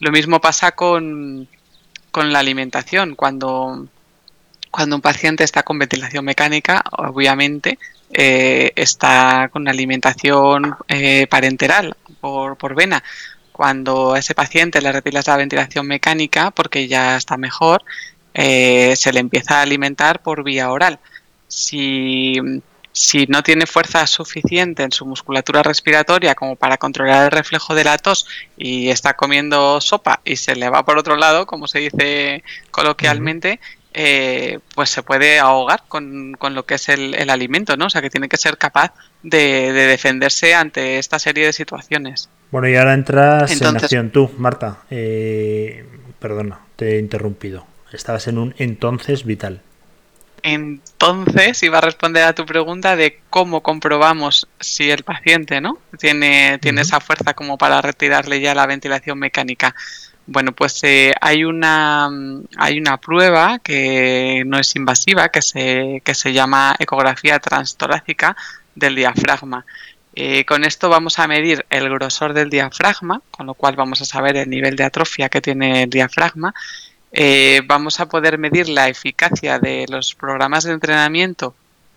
S5: Lo mismo pasa con, con la alimentación. Cuando, cuando un paciente está con ventilación mecánica, obviamente eh, está con alimentación eh, parenteral por, por vena. Cuando a ese paciente le retiras la ventilación mecánica, porque ya está mejor, eh, se le empieza a alimentar por vía oral. Si, si no tiene fuerza suficiente en su musculatura respiratoria como para controlar el reflejo de la tos y está comiendo sopa y se le va por otro lado, como se dice coloquialmente, eh, pues se puede ahogar con, con lo que es el, el alimento, ¿no? O sea que tiene que ser capaz de, de defenderse ante esta serie de situaciones.
S3: Bueno, y ahora entras en
S5: Entonces-
S3: acción tú, Marta. Eh, perdona, te he interrumpido. Estabas en un entonces vital.
S5: Entonces, iba a responder a tu pregunta de cómo comprobamos si el paciente ¿no? tiene, tiene esa fuerza como para retirarle ya la ventilación mecánica. Bueno, pues eh, hay, una, mm, hay una prueba que no es invasiva, que se, que se llama ecografía transtorácica del diafragma. Eh, con esto vamos a medir el grosor del diafragma, con lo cual vamos a saber el nivel de atrofia que tiene el diafragma. Eh, vamos a poder medir la eficacia de los programas de entrenamiento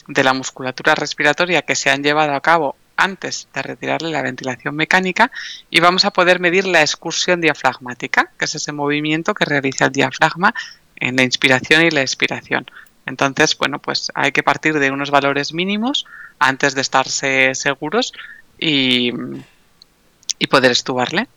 S5: de la musculatura respiratoria que se han llevado a cabo antes de retirarle la ventilación mecánica y vamos a poder medir la excursión diafragmática, que es ese movimiento que realiza el diafragma en la inspiración y la expiración. Entonces, bueno, pues hay que partir de unos valores mínimos antes de estarse seguros y, y poder estubarle.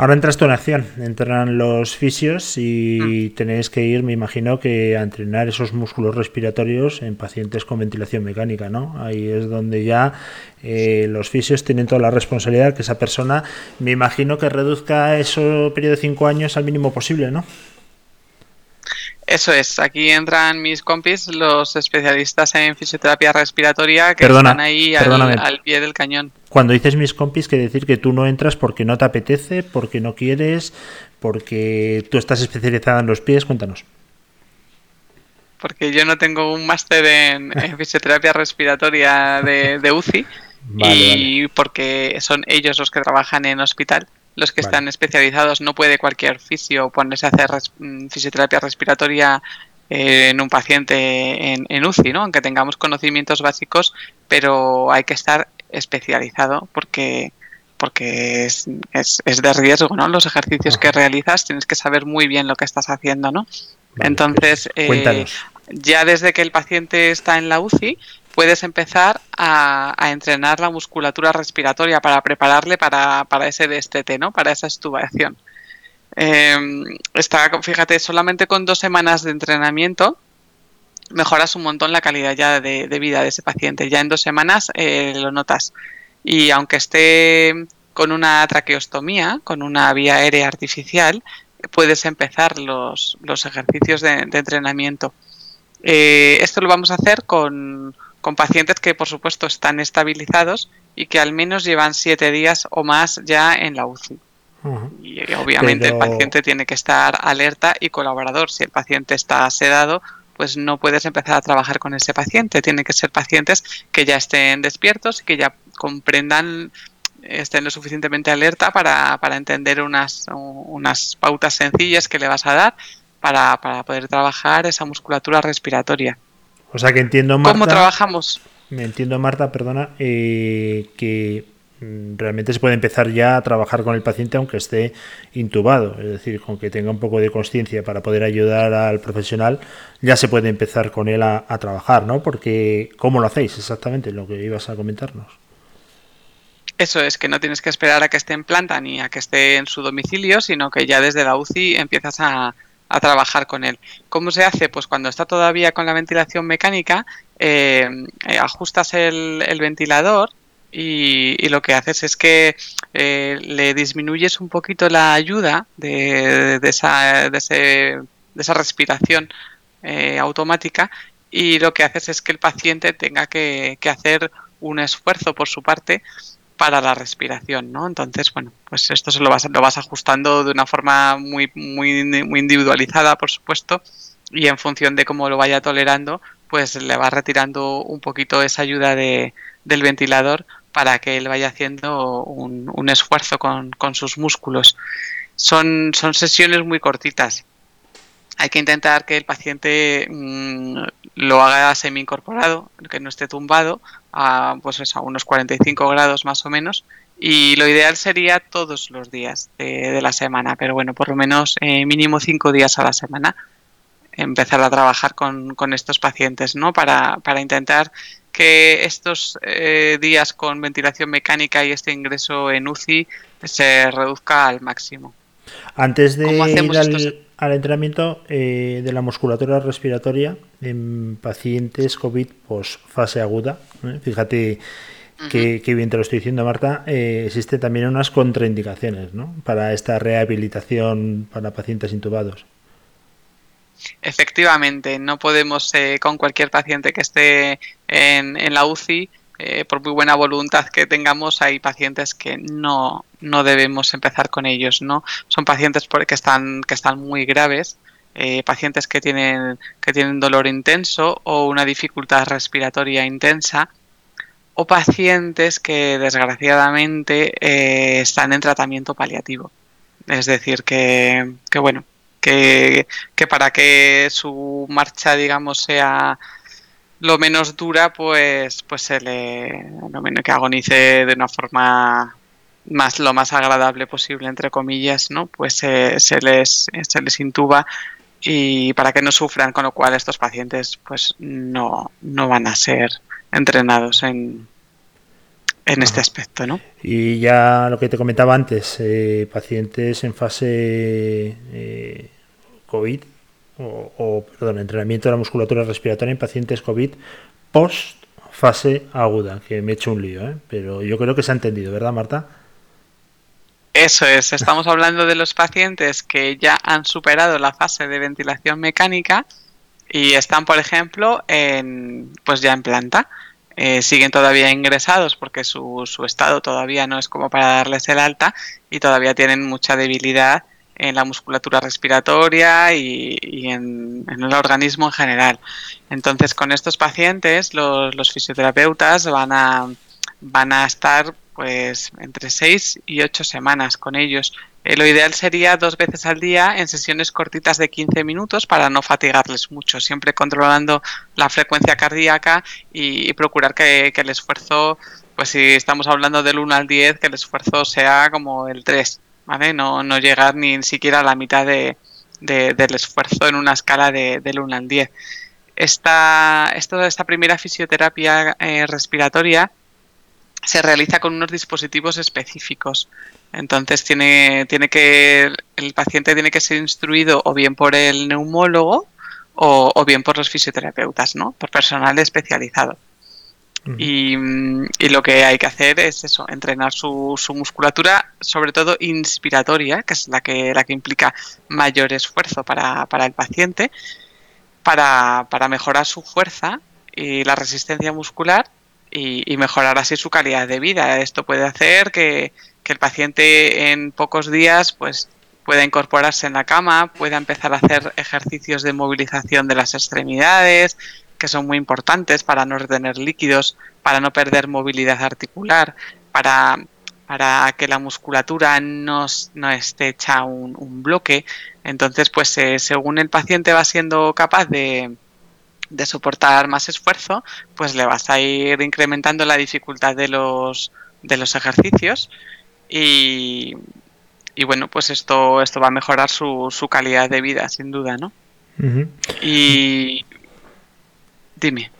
S3: Ahora entras tú en acción, entran los fisios y tenéis que ir, me imagino, que a entrenar esos músculos respiratorios en pacientes con ventilación mecánica, ¿no? Ahí es donde ya eh, los fisios tienen toda la responsabilidad que esa persona, me imagino que reduzca ese periodo de cinco años al mínimo posible, ¿no?
S5: Eso es, aquí entran mis compis, los especialistas en fisioterapia respiratoria que
S3: Perdona,
S5: están ahí al pie del cañón.
S3: Cuando dices mis compis, quiere decir que tú no entras porque no te apetece, porque no quieres, porque tú estás especializada en los pies, cuéntanos.
S5: porque yo no tengo un máster en, [LAUGHS] en fisioterapia respiratoria de, de UCI [LAUGHS]
S3: Vale,
S5: y porque son ellos los que trabajan en hospital, los que
S3: Vale.
S5: están especializados. No puede cualquier fisio ponerse a hacer res- mm, fisioterapia respiratoria eh, en un paciente en, en UCI, ¿no? Aunque tengamos conocimientos básicos, pero hay que estar especializado porque porque es, es, es de riesgo, ¿no? Los ejercicios que realizas tienes que saber muy bien lo que estás haciendo, ¿no?
S3: Vale,
S5: Entonces,
S3: pues,
S5: eh, ya desde que el paciente está en la UCI, puedes empezar a, a entrenar la musculatura respiratoria para prepararle para, para ese destete, ¿no? Para esa estubación. Eh, está, fíjate, solamente con dos semanas de entrenamiento mejoras un montón la calidad ya de, de vida de ese paciente. Ya en dos semanas eh, lo notas. Y aunque esté con una traqueostomía, con una vía aérea artificial, puedes empezar los, los ejercicios de, de entrenamiento. Eh, esto lo vamos a hacer con, con pacientes que, por supuesto, están estabilizados y que al menos llevan siete días o más ya en la UCI. Y eh, obviamente
S3: Pero-
S5: el paciente tiene que estar alerta y colaborador. Si el paciente está sedado, pues no puedes empezar a trabajar con ese paciente. Tienen que ser pacientes que ya estén despiertos y que ya comprendan, estén lo suficientemente alerta para, para entender unas, unas pautas sencillas que le vas a dar para, para poder trabajar esa musculatura respiratoria.
S3: O sea que entiendo, Marta.
S5: ¿Cómo trabajamos?
S3: Me entiendo, Marta, perdona, eh, que realmente se puede empezar ya a trabajar con el paciente aunque esté intubado, es decir, con que tenga un poco de conciencia para poder ayudar al profesional, ya se puede empezar con él a, trabajar, ¿no? Porque, ¿cómo lo hacéis exactamente? Lo que ibas a comentarnos.
S5: Eso es, que no tienes que esperar a que esté en planta ni a que esté en su domicilio, sino que ya desde la UCI empiezas a, a trabajar con él. ¿Cómo se hace? Pues cuando está todavía con la ventilación mecánica, eh, eh, ajustas el ventilador y, y lo que haces es que eh, le disminuyes un poquito la ayuda de, esa, de, esa respiración eh, automática y lo que haces es que el paciente tenga que, que hacer un esfuerzo por su parte para la respiración, ¿no? Entonces, bueno, pues esto se lo vas, lo vas ajustando de una forma muy, muy, muy individualizada, por supuesto, y en función de cómo lo vaya tolerando, pues le vas retirando un poquito esa ayuda de, del ventilador para que él vaya haciendo un, esfuerzo con, sus músculos. Son, son sesiones muy cortitas. Hay que intentar que el paciente mmm, lo haga semi incorporado, que no esté tumbado, a, pues eso, a unos 45 grados más o menos. Y lo ideal sería todos los días de, de la semana, pero bueno, por lo menos eh, mínimo cinco días a la semana empezar a trabajar con, con estos pacientes, ¿no? Para, para intentar que estos eh, días con ventilación mecánica y este ingreso en UCI se reduzca al máximo.
S3: Antes de ir al, al, entrenamiento eh, de la musculatura respiratoria en pacientes COVID post fase aguda, ¿eh? fíjate uh -huh. que, que, bien te lo estoy diciendo, Marta, existen también unas contraindicaciones ¿no? para esta rehabilitación para pacientes intubados.
S5: Efectivamente, no podemos eh, con cualquier paciente que esté en, en la UCI, eh, por muy buena voluntad que tengamos, hay pacientes que no, no debemos empezar con ellos, ¿no? Son pacientes que están, que están muy graves, eh, pacientes que tienen, que tienen dolor intenso o una dificultad respiratoria intensa, o pacientes que desgraciadamente están en tratamiento paliativo. Es decir, que, que bueno, que, para que su marcha, digamos, sea lo menos dura, pues, pues se le, lo menos que agonice de una forma más lo más agradable posible, entre comillas, ¿no? Pues se, se les, se les intuba y para que no sufran, con lo cual estos pacientes, pues no, no van a ser entrenados en, en este aspecto, ¿no?
S3: Y ya lo que te comentaba antes, eh, pacientes en fase eh, COVID o, o, perdón, entrenamiento de la musculatura respiratoria en pacientes COVID post fase aguda, que me he hecho un lío, ¿eh? pero yo creo que se ha entendido, ¿verdad, Marta?
S5: Eso es, estamos hablando de los pacientes que ya han superado la fase de ventilación mecánica y están, por ejemplo, en, pues ya en planta. Eh, siguen todavía ingresados porque su, su, estado todavía no es como para darles el alta y todavía tienen mucha debilidad en la musculatura respiratoria y, y en, el organismo en general. Entonces, con estos pacientes, los, los fisioterapeutas van a, van a estar pues entre 6 y 8 semanas con ellos. Eh, lo ideal sería dos veces al día en sesiones cortitas de 15 minutos para no fatigarles mucho, siempre controlando la frecuencia cardíaca y, procurar que, el esfuerzo, pues si estamos hablando del 1 al 10, que el esfuerzo sea como el 3, ¿vale? No, no llegar ni siquiera a la mitad de, de- del esfuerzo en una escala de, del 1 al 10. Esta, esto, esta primera fisioterapia eh, respiratoria se realiza con unos dispositivos específicos. Entonces tiene, tiene que el paciente tiene que ser instruido o bien por el neumólogo o, o bien por los fisioterapeutas, ¿no? Por personal especializado. Y, mm, y lo que hay que hacer es eso, entrenar su, su musculatura, sobre todo inspiratoria, que es la que, la que implica mayor esfuerzo para, para el paciente, para, para mejorar su fuerza y la resistencia muscular y, y mejorar así su calidad de vida. Esto puede hacer que, el paciente en pocos días pues pueda incorporarse en la cama, pueda empezar a hacer ejercicios de movilización de las extremidades, que son muy importantes para no retener líquidos, para no perder movilidad articular, para, para que la musculatura no, no esté hecha un, un bloque. Entonces, pues eh, según el paciente va siendo capaz de, de soportar más esfuerzo, pues le vas a ir incrementando la dificultad de los, de los ejercicios y, y bueno, pues esto, esto va a mejorar su, su calidad de vida, sin duda, ¿no? Y dime.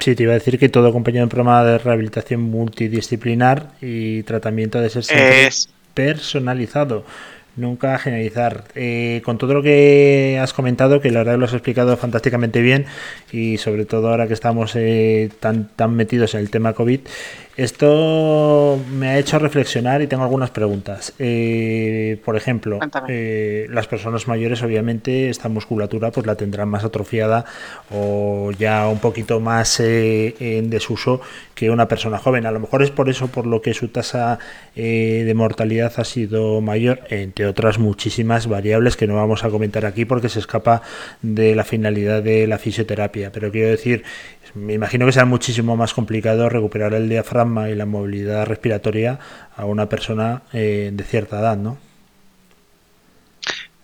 S3: Sí, te iba a decir que todo acompañado de un programa de rehabilitación multidisciplinar y tratamiento de ser
S5: Es,
S3: personalizado. Nunca generalizar. Eh, con todo lo que has comentado, que la verdad lo has explicado fantásticamente bien y sobre todo ahora que estamos eh, tan, tan metidos en el tema COVID, esto me ha hecho reflexionar y tengo algunas preguntas. Eh, por ejemplo, eh, las personas mayores obviamente esta musculatura pues la tendrán más atrofiada o ya un poquito más eh, en desuso que una persona joven. A lo mejor es por eso por lo que su tasa eh, de mortalidad ha sido mayor, entre otras muchísimas variables que no vamos a comentar aquí porque se escapa de la finalidad de la fisioterapia. Pero quiero decir, me imagino que será muchísimo más complicado recuperar el diafragma y la movilidad respiratoria a una persona eh, de cierta edad, ¿no?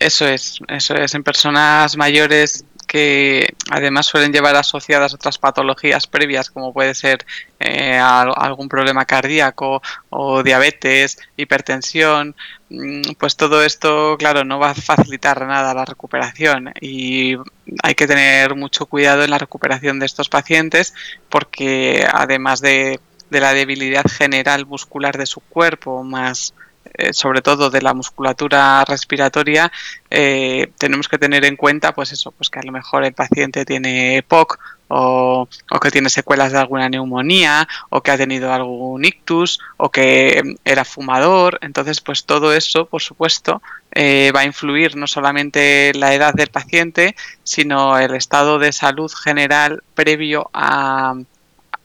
S5: eso es, eso es. En personas mayores que además suelen llevar asociadas otras patologías previas, como puede ser eh, al- algún problema cardíaco o diabetes, hipertensión, mm, pues todo esto, claro, no va a facilitar nada la recuperación y hay que tener mucho cuidado en la recuperación de estos pacientes porque además de, de la debilidad general muscular de su cuerpo, más eh, sobre todo de la musculatura respiratoria, eh, tenemos que tener en cuenta, pues eso, pues que a lo mejor el paciente tiene EPOC o, o que tiene secuelas de alguna neumonía o que ha tenido algún ictus o que mm, era fumador. Entonces, pues todo eso, por supuesto, eh, va a influir no solamente la edad del paciente, sino el estado de salud general previo a,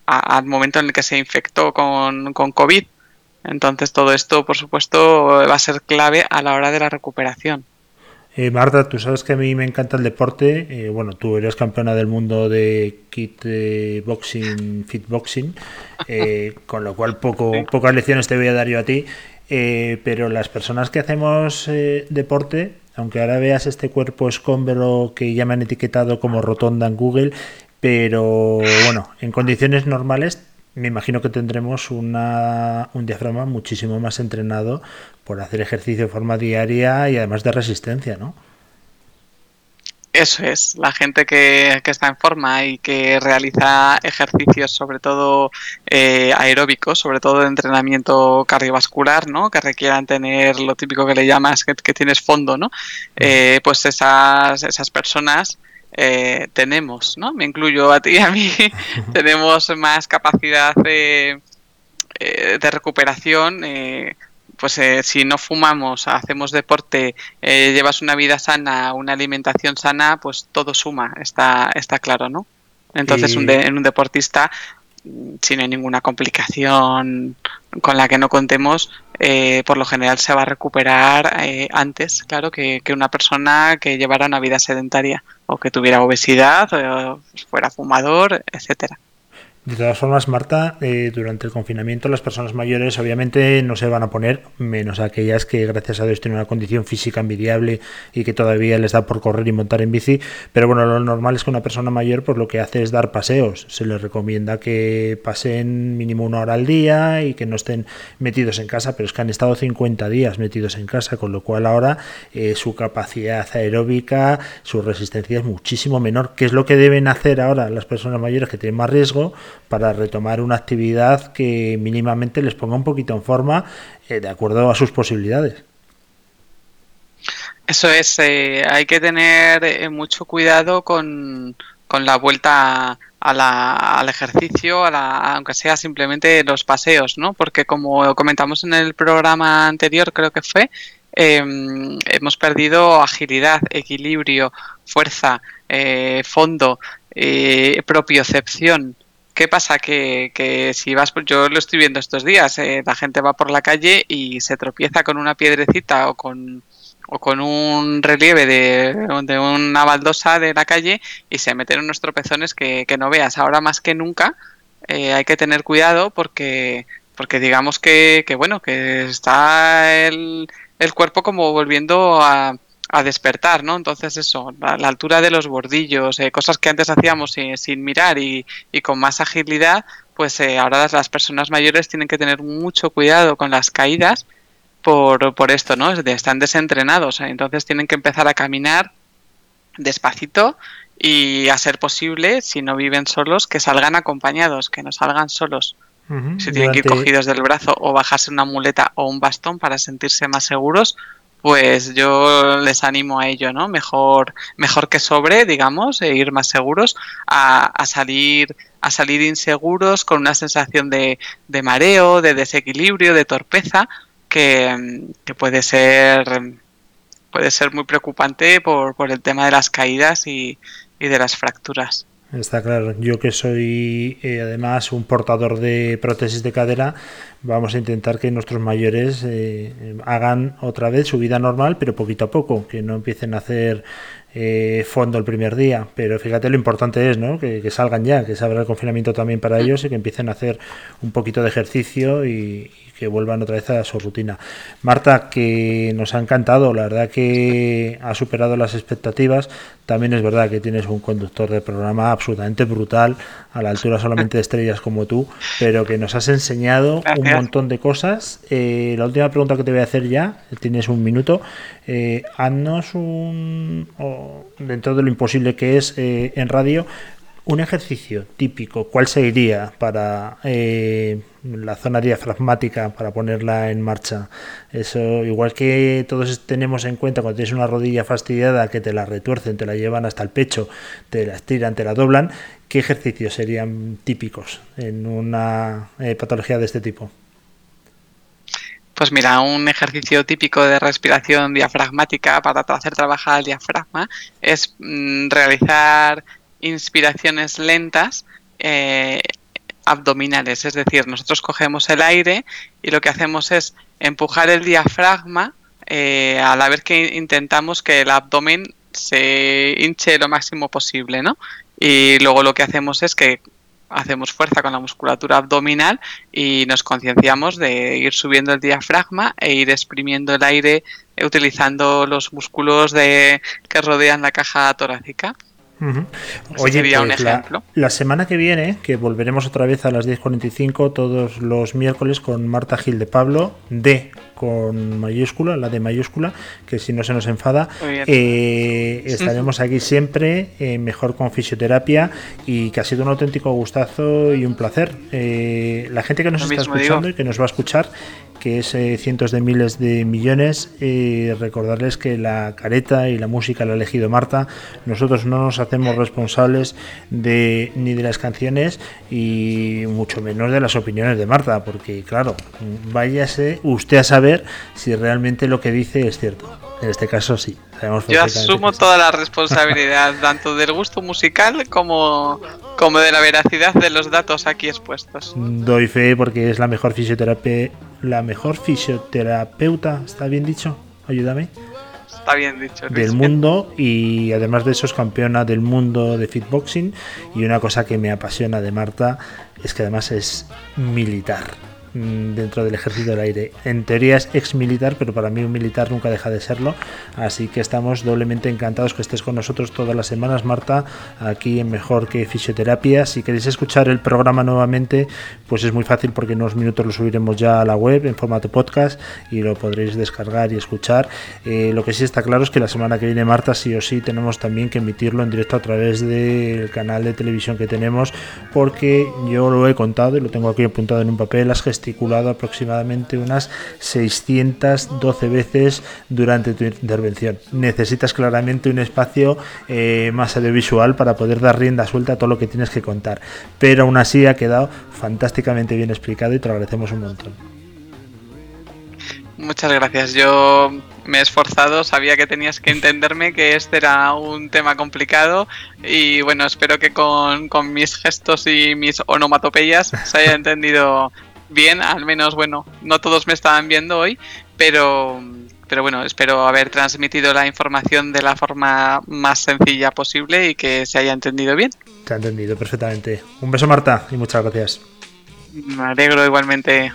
S5: a- al momento en el que se infectó con, con COVID. Entonces todo esto, por supuesto, va a ser clave a la hora de la recuperación.
S3: Eh, Marta, tú sabes que a mí me encanta el deporte. eh, bueno, tú eres campeona del mundo de kit eh, boxing, fit boxing, eh, [LAUGHS] con lo cual poco, pocas lecciones te voy a dar yo a ti. eh, pero las personas que hacemos deporte, aunque ahora veas este cuerpo escómbero que ya me han etiquetado como rotonda en Google, pero bueno, en condiciones normales me imagino que tendremos una, un diafragma muchísimo más entrenado por hacer ejercicio de forma diaria y además de resistencia, ¿no?
S5: Eso es, la gente que, que está en forma y que realiza ejercicios, sobre todo eh, aeróbicos, sobre todo de entrenamiento cardiovascular, ¿no? Que requieran tener lo típico que le llamas que, que tienes fondo, ¿no? Eh, pues esas, esas personas eh, tenemos, ¿no? Me incluyo a ti y a mí, [LAUGHS] tenemos más capacidad de, eh, de recuperación. eh, pues eh, si no fumamos, hacemos deporte, llevas una vida sana, una alimentación sana, pues todo suma, está, está claro, ¿no? Entonces
S3: Y-
S5: un, de- un deportista si no hay ninguna complicación con la que no contemos, eh, por lo general se va a recuperar eh, antes, claro, que, que, una persona que llevara una vida sedentaria o que tuviera obesidad o fuera fumador, etcétera.
S3: De todas formas, Marta, eh, durante el confinamiento las personas mayores obviamente no se van a poner, menos aquellas que gracias a Dios tienen una condición física envidiable y que todavía les da por correr y montar en bici, pero bueno, lo normal es que una persona mayor pues lo que hace es dar paseos, se les recomienda que pasen mínimo una hora al día y que no estén metidos en casa, pero es que han estado 50 días metidos en casa, con lo cual ahora eh, su capacidad aeróbica, su resistencia es muchísimo menor, ¿qué es lo que deben hacer ahora las personas mayores que tienen más riesgo? Para retomar una actividad que mínimamente les ponga un poquito en forma eh, de acuerdo a sus posibilidades.
S5: Eso es, eh, hay que tener eh, mucho cuidado con, con la vuelta al ejercicio, a la, aunque sea simplemente los paseos, ¿no? Porque como comentamos en el programa anterior, creo que fue, eh, hemos perdido agilidad, equilibrio, fuerza, fondo, propiocepción. ¿Qué pasa? Que, que, si vas, yo lo estoy viendo estos días, eh, la gente va por la calle y se tropieza con una piedrecita o con, o con un relieve de, de, una baldosa de la calle y se meten unos tropezones que, que no veas. Ahora más que nunca eh, hay que tener cuidado porque, porque digamos que, que bueno, que está el, el cuerpo como volviendo a, a despertar, ¿no? Entonces eso, la, la altura de los bordillos, eh, cosas que antes hacíamos sin, sin mirar y, y, con más agilidad, pues eh, ahora las, las, personas mayores tienen que tener mucho cuidado con las caídas por, por esto, ¿no? Están desentrenados, ¿eh? entonces tienen que empezar a caminar despacito y a ser posible, si no viven solos, que salgan acompañados, que no salgan solos. Uh -huh. Si tienen Durante... que ir cogidos del brazo o bajarse una muleta o un bastón para sentirse más seguros, pues yo les animo a ello, ¿no? Mejor, mejor que sobre, digamos, e ir más seguros a, salir a salir inseguros con una sensación de, mareo, de desequilibrio, de torpeza, que, puede ser puede ser muy preocupante por, el tema de las caídas y de las fracturas.
S3: Está claro. Yo que soy eh, además un portador de prótesis de cadera, vamos a intentar que nuestros mayores eh, hagan otra vez su vida normal, pero poquito a poco, que no empiecen a hacer eh, fondo el primer día. Pero fíjate lo importante es ¿no? que, que salgan ya, que se abra el confinamiento también para ellos y que empiecen a hacer un poquito de ejercicio y, que vuelvan otra vez a su rutina. Marta, que nos ha encantado, la verdad que ha superado las expectativas. También es verdad que tienes un conductor de programa absolutamente brutal, a la altura solamente de estrellas como tú, pero que nos has enseñado Gracias. un montón de cosas. Eh, la última pregunta que te voy a hacer ya, tienes un minuto, eh, haznos un, oh, dentro de lo imposible que es eh, en radio, un ejercicio típico, ¿cuál sería para eh, la zona diafragmática para ponerla en marcha? Eso, igual que todos tenemos en cuenta cuando tienes una rodilla fastidiada que te la retuercen, te la llevan hasta el pecho, te la estiran, te la doblan, ¿qué ejercicios serían típicos en una eh, patología de este tipo?
S5: Pues mira, un ejercicio típico de respiración diafragmática para hacer trabajar el diafragma es mmm, realizar inspiraciones lentas eh, abdominales, es decir, nosotros cogemos el aire y lo que hacemos es empujar el diafragma eh, a la vez que intentamos que el abdomen se hinche lo máximo posible, ¿no? Y luego lo que hacemos es que hacemos fuerza con la musculatura abdominal y nos concienciamos de ir subiendo el diafragma e ir exprimiendo el aire utilizando los músculos de, que rodean la caja torácica.
S3: Uh -huh. Oye, pues la, la, semana que viene, que volveremos otra vez a las 10.45 todos los miércoles con Marta Gil de Pablo, D con mayúscula, la de mayúscula, que si no se nos enfada, eh, estaremos aquí siempre, eh, mejor con fisioterapia, y que ha sido un auténtico gustazo y un placer. Eh, la gente que nos Lo está escuchando digo. y que nos va a escuchar, que es eh, cientos de miles de millones. Eh, recordarles que la careta y la música la ha elegido Marta. Nosotros no nos hacemos responsables de ni de las canciones y mucho menos de las opiniones de Marta, porque claro, váyase usted a saber si realmente lo que dice es cierto. En este caso sí. sabemos
S5: Yo asumo toda la responsabilidad, [LAUGHS] tanto del gusto musical como, como de la veracidad de los datos aquí expuestos.
S3: Doy fe porque es la mejor fisioterapia, la mejor fisioterapeuta, ¿está bien dicho? Ayúdame.
S5: Está bien dicho.
S3: Del mundo y además de eso es campeona del mundo de fitboxing y una cosa que me apasiona de Marta es que además es militar dentro del ejército del aire. En teoría es ex militar, pero para mí un militar nunca deja de serlo. Así que estamos doblemente encantados que estés con nosotros todas las semanas, Marta, aquí en Mejor que Fisioterapia. Si queréis escuchar el programa nuevamente, pues es muy fácil porque en unos minutos lo subiremos ya a la web en formato podcast y lo podréis descargar y escuchar. Eh, lo que sí está claro es que la semana que viene, Marta, sí o sí tenemos también que emitirlo en directo a través del canal de televisión que tenemos, porque yo lo he contado y lo tengo aquí apuntado en un papel, has gesticulado aproximadamente unas 612 veces durante tu intervención. Necesitas claramente un espacio eh, más audiovisual para poder dar rienda suelta a todo lo que tienes que contar, pero aún así ha quedado fantásticamente bien explicado y te lo agradecemos un montón.
S5: Muchas gracias. Yo me he esforzado, sabía que tenías que entenderme, que este era un tema complicado y bueno, espero que con, con mis gestos y mis onomatopeyas se haya entendido bien, al menos bueno, no todos me estaban viendo hoy, pero, pero bueno, espero haber transmitido la información de la forma más sencilla posible y que se haya entendido bien.
S3: Te ha entendido perfectamente. Un beso Marta y muchas gracias.
S5: Me alegro igualmente.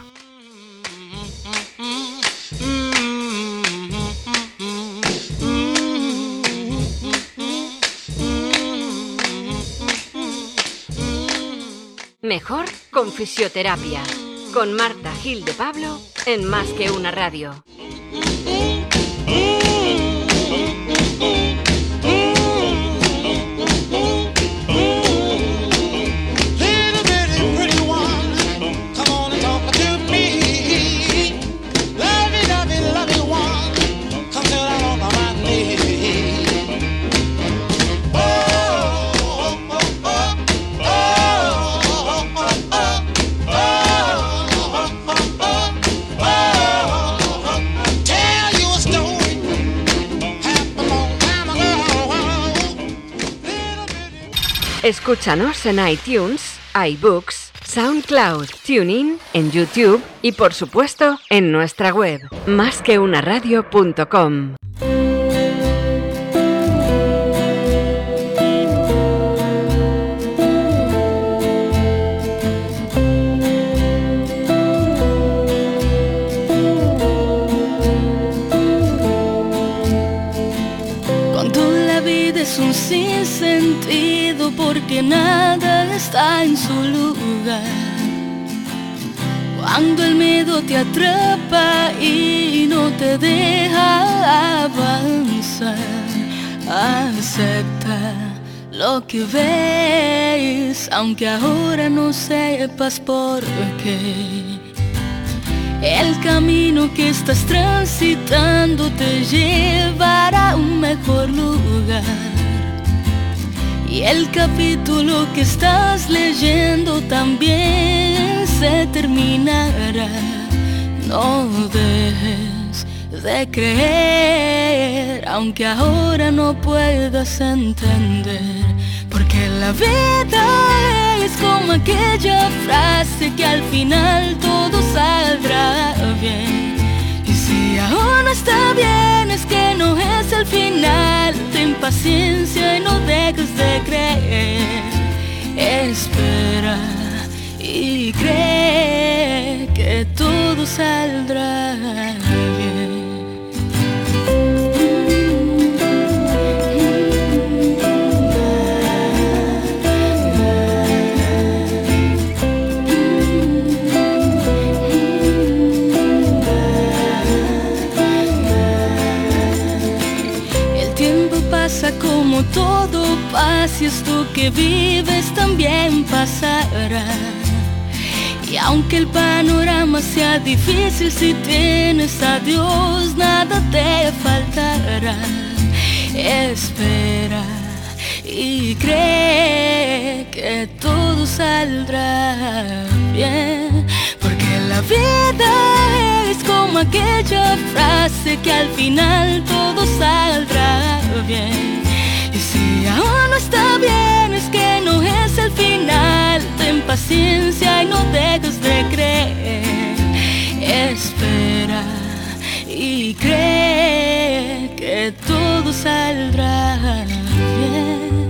S1: Mejor con fisioterapia. Con Marta Gil de Pablo en Más que una radio. Escúchanos en iTunes, iBooks, SoundCloud, TuneIn, en YouTube y por supuesto en nuestra web, másqueunaradio.com.
S6: porque nada está en su lugar. Cuando el miedo te atrapa y no te deja avanzar, acepta lo que ves, aunque ahora no sepas por qué. El camino que estás transitando te llevará a un mejor lugar. Y el capítulo que estás leyendo también se terminará. No dejes de creer, aunque ahora no puedas entender. Porque la vida es como aquella frase que al final todo saldrá bien. Si aún no está bien, es que no es el final. Ten paciencia y no dejes de creer. Espera y cree que todo saldrá Todo pasa, esto que vives también pasará. Y aunque el panorama sea difícil, si tienes a Dios, nada te faltará. Espera y cree que todo saldrá bien, porque la vida es como aquella frase que al final todo saldrá bien. Si aún no está bien, es que no es el final. Ten paciencia y no dejes de creer. Espera y cree que todo saldrá bien.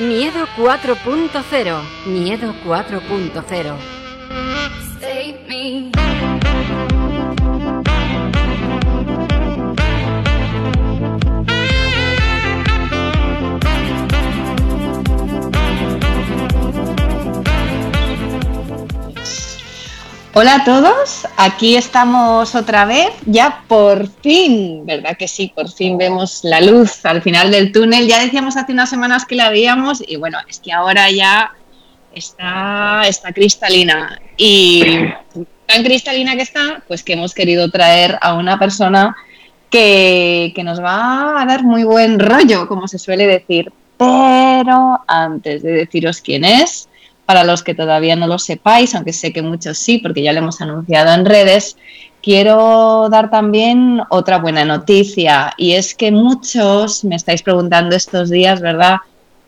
S1: Miedo 4.0. Miedo 4.0.
S6: Save me.
S7: Hola a todos, aquí estamos otra vez, ya por fin, ¿verdad que sí? Por fin vemos la luz al final del túnel. Ya decíamos hace unas semanas que la veíamos y bueno, es que ahora ya está, está cristalina. Y tan cristalina que está, pues que hemos querido traer a una persona que, que nos va a dar muy buen rollo, como se suele decir. Pero antes de deciros quién es, para los que todavía no lo sepáis, aunque sé que muchos sí, porque ya lo hemos anunciado en redes, quiero dar también otra buena noticia y es que muchos me estáis preguntando estos días, ¿verdad?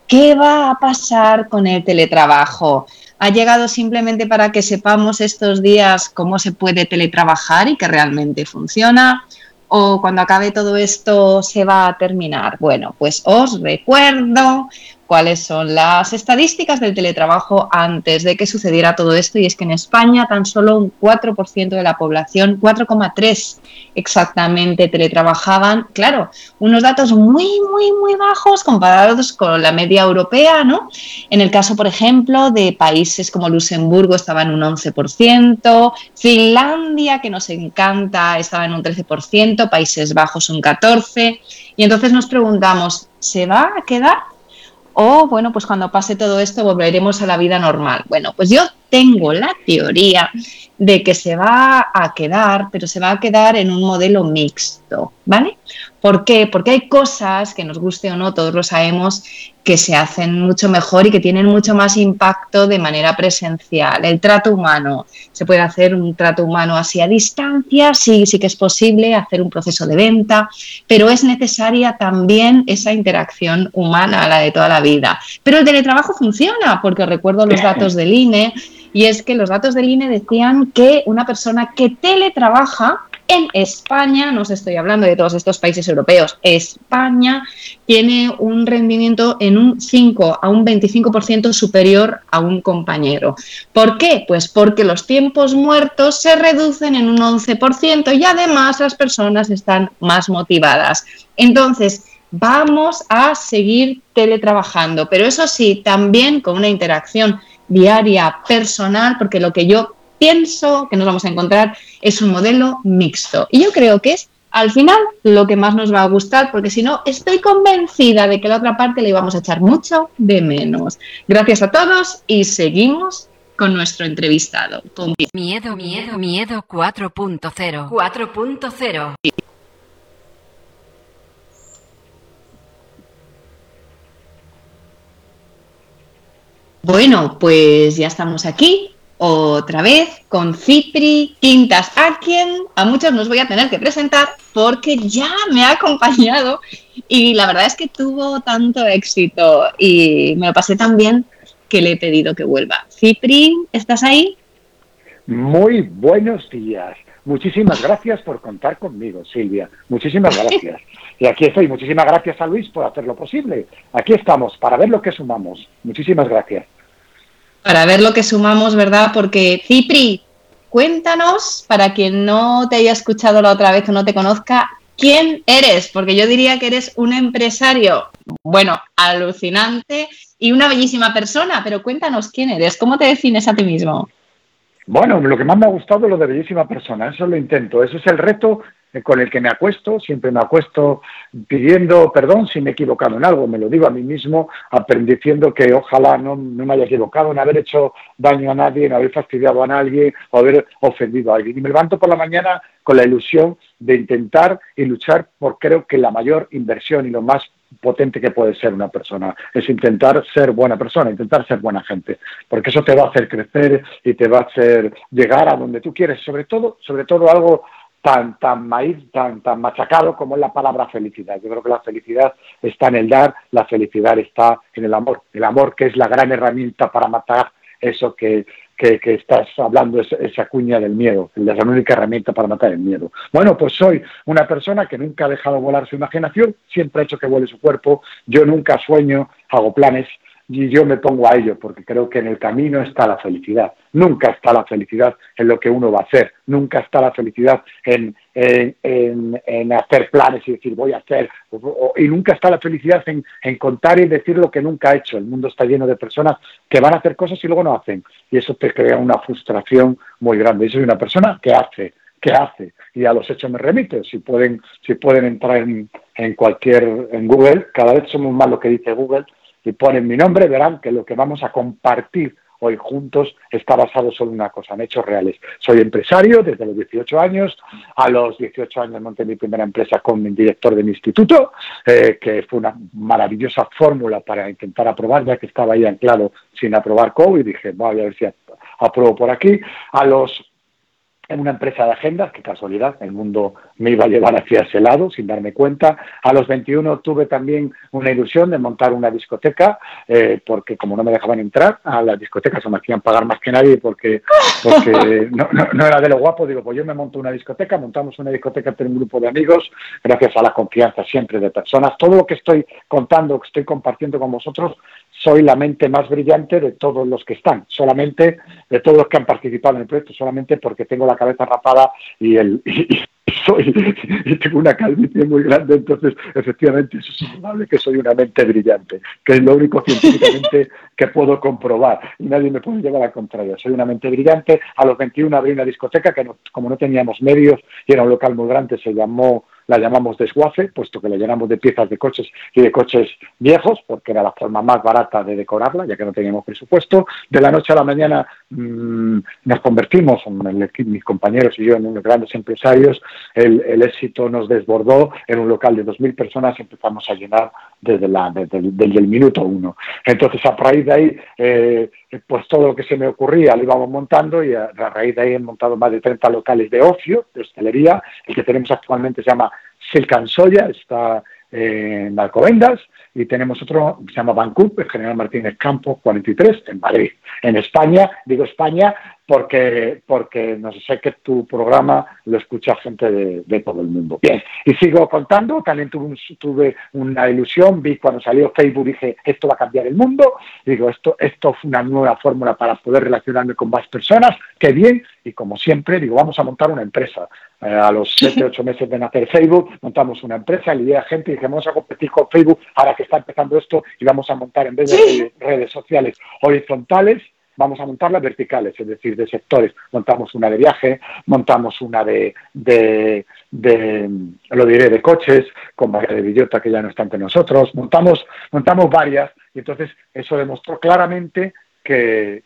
S7: ¿Qué va a pasar con el teletrabajo? ¿Ha llegado simplemente para que sepamos estos días cómo se puede teletrabajar y que realmente funciona? ¿O cuando acabe todo esto se va a terminar? Bueno, pues os recuerdo cuáles son las estadísticas del teletrabajo antes de que sucediera todo esto y es que en España tan solo un 4% de la población, 4,3 exactamente, teletrabajaban. Claro, unos datos muy, muy, muy bajos comparados con la media europea, ¿no? En el caso, por ejemplo, de países como Luxemburgo estaba en un 11%, Finlandia, que nos encanta, estaba en un 13%, Países Bajos un 14%. Y entonces nos preguntamos, ¿se va a quedar? O, bueno, pues cuando pase todo esto volveremos a la vida normal. Bueno, pues yo tengo la teoría de que se va a quedar, pero se va a quedar en un modelo mixto, ¿vale? ¿Por qué? Porque hay cosas que nos guste o no, todos lo sabemos, que se hacen mucho mejor y que tienen mucho más impacto de manera presencial. El trato humano, se puede hacer un trato humano así a distancia, sí, sí que es posible hacer un proceso de venta, pero es necesaria también esa interacción humana, la de toda la vida. Pero el teletrabajo funciona, porque os recuerdo los datos del INE, y es que los datos del INE decían que una persona que teletrabaja en España, no os estoy hablando de todos estos países europeos, España tiene un rendimiento en un 5 a un 25% superior a un compañero. ¿Por qué? Pues porque los tiempos muertos se reducen en un 11% y además las personas están más motivadas. Entonces, vamos a seguir teletrabajando, pero eso sí, también con una interacción diaria, personal, porque lo que yo pienso que nos vamos a encontrar es un modelo mixto. Y yo creo que es al final lo que más nos va a gustar, porque si no, estoy convencida de que la otra parte le vamos a echar mucho de menos. Gracias a todos y seguimos con nuestro entrevistado. Con...
S1: Miedo, miedo, miedo 4.0. 4.0.
S7: Bueno, pues ya estamos aquí otra vez con Cipri Quintas, a quien a muchos nos voy a tener que presentar porque ya me ha acompañado y la verdad es que tuvo tanto éxito y me lo pasé tan bien que le he pedido que vuelva. Cipri, ¿estás ahí?
S8: Muy buenos días. Muchísimas gracias por contar conmigo, Silvia. Muchísimas gracias. [LAUGHS] Y aquí estoy. Muchísimas gracias a Luis por hacerlo posible. Aquí estamos para ver lo que sumamos. Muchísimas gracias.
S7: Para ver lo que sumamos, ¿verdad? Porque Cipri, cuéntanos, para quien no te haya escuchado la otra vez o no te conozca, ¿quién eres? Porque yo diría que eres un empresario, bueno, alucinante y una bellísima persona, pero cuéntanos quién eres, ¿cómo te defines a ti mismo?
S8: Bueno, lo que más me ha gustado es lo de bellísima persona, eso lo intento, eso es el reto con el que me acuesto, siempre me acuesto pidiendo perdón si me he equivocado en algo, me lo digo a mí mismo, aprendiendo que ojalá no, no me haya equivocado en haber hecho daño a nadie, en haber fastidiado a nadie o haber ofendido a alguien. Y me levanto por la mañana con la ilusión de intentar y luchar por creo que la mayor inversión y lo más potente que puede ser una persona. Es intentar ser buena persona, intentar ser buena gente, porque eso te va a hacer crecer y te va a hacer llegar a donde tú quieres, sobre todo, sobre todo algo tan tan maíz, tan tan machacado como es la palabra felicidad. Yo creo que la felicidad está en el dar, la felicidad está en el amor, el amor que es la gran herramienta para matar eso que, que, que estás hablando, esa, cuña del miedo, la única herramienta para matar el miedo. Bueno, pues soy una persona que nunca ha dejado volar su imaginación, siempre ha hecho que vuele su cuerpo, yo nunca sueño, hago planes, y yo me pongo a ello porque creo que en el camino está la felicidad. Nunca está la felicidad en lo que uno va a hacer, nunca está la felicidad en, en, hacer planes y decir voy a hacer, y nunca está la felicidad en, en contar y decir lo que nunca ha hecho. El mundo está lleno de personas que van a hacer cosas y luego no hacen, y eso te crea una frustración muy grande. Yo soy una persona que hace, que hace, y a los hechos me remito. Si pueden, si pueden entrar en, en cualquier, en Google, cada vez somos más lo que dice Google, y ponen mi nombre, verán que lo que vamos a compartir hoy juntos está basado solo en una cosa, en hechos reales. Soy empresario desde los 18 años, a los 18 años monté mi primera empresa con mi director de mi instituto, eh, que fue una maravillosa fórmula para intentar aprobar, ya que estaba ahí anclado sin aprobar COVID, dije, voy a ver si ap- apruebo por aquí. A los en una empresa de agendas, qué casualidad, el mundo me iba a llevar hacia ese lado sin darme cuenta. A los 21 tuve también una ilusión de montar una discoteca, eh, porque como no me dejaban entrar a las discotecas, o me hacían pagar más que nadie porque, porque [LAUGHS] no, no- no era de lo guapo, digo, pues yo me monto una discoteca, montamos una discoteca entre un grupo de amigos, gracias a la confianza siempre de personas. Todo lo que estoy contando, que estoy compartiendo con vosotros, soy la mente más brillante de todos los que están, solamente de todos los que han participado en el proyecto, solamente porque tengo la cabeza rapada y el [LAUGHS] soy y tengo una calvicie muy grande, entonces efectivamente eso es indudable que soy una mente brillante, que es lo único científicamente [LAUGHS] que puedo comprobar y nadie me puede llevar al contrario. Soy una mente brillante. A los 21 abrí una discoteca que no- como no teníamos medios y era un local muy grande, se llamó la llamamos desguace, puesto que la llenamos de piezas de coches y de coches viejos, porque era la forma más barata de decorarla, ya que no teníamos presupuesto. De la noche a la mañana mmm, nos convertimos, equipo, mis compañeros y yo, en unos grandes empresarios. El, éxito nos desbordó. En un local de 2.000 personas empezamos a llenar desde el minuto uno. Entonces, a raíz de ahí, eh, pues todo lo que se me ocurría lo íbamos montando y a, raíz de ahí he montado más de 30 locales de ocio, de hostelería. El que tenemos actualmente se llama Silcan Soya, está eh, en Alcobendas, y tenemos otro que se llama Bancup, el General Martínez Campos 43, en Madrid. En España, digo España porque, porque no sé, que tu programa lo escucha gente de, de todo el mundo. Bien, y sigo contando, también tuve, un- tuve una ilusión, vi cuando salió Facebook, dije, esto va a cambiar el mundo, digo, esto, esto fue una nueva fórmula para poder relacionarme con más personas, qué bien, y como siempre, digo, vamos a montar una empresa. Eh, a los [LAUGHS] 7, 8 meses de nacer Facebook, montamos una empresa, le di a gente y dije, vamos a competir con Facebook ahora que está empezando esto y vamos a montar en vez de redes- redes sociales horizontales, vamos a montarlas verticales, es decir, de sectores. Montamos una de viaje, montamos una de, de, lo diré, de coches, con María de Villota, que ya no está entre nosotros. Montamos, montamos varias y entonces eso demostró claramente que,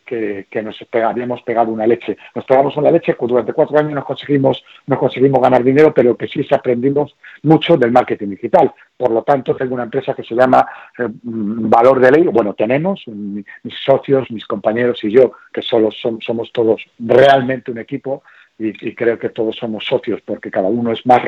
S8: nos habíamos pegado una leche. Nos pegamos una leche, durante cuatro años nos conseguimos, nos conseguimos ganar dinero, pero que sí se aprendimos mucho del marketing digital. Por lo tanto, tengo una empresa que se llama eh, mm, Valor de Ley. Bueno, tenemos mm, mis socios, mis compañeros y yo, que solo som- somos todos realmente un equipo y, y creo que todos somos socios porque cada uno es más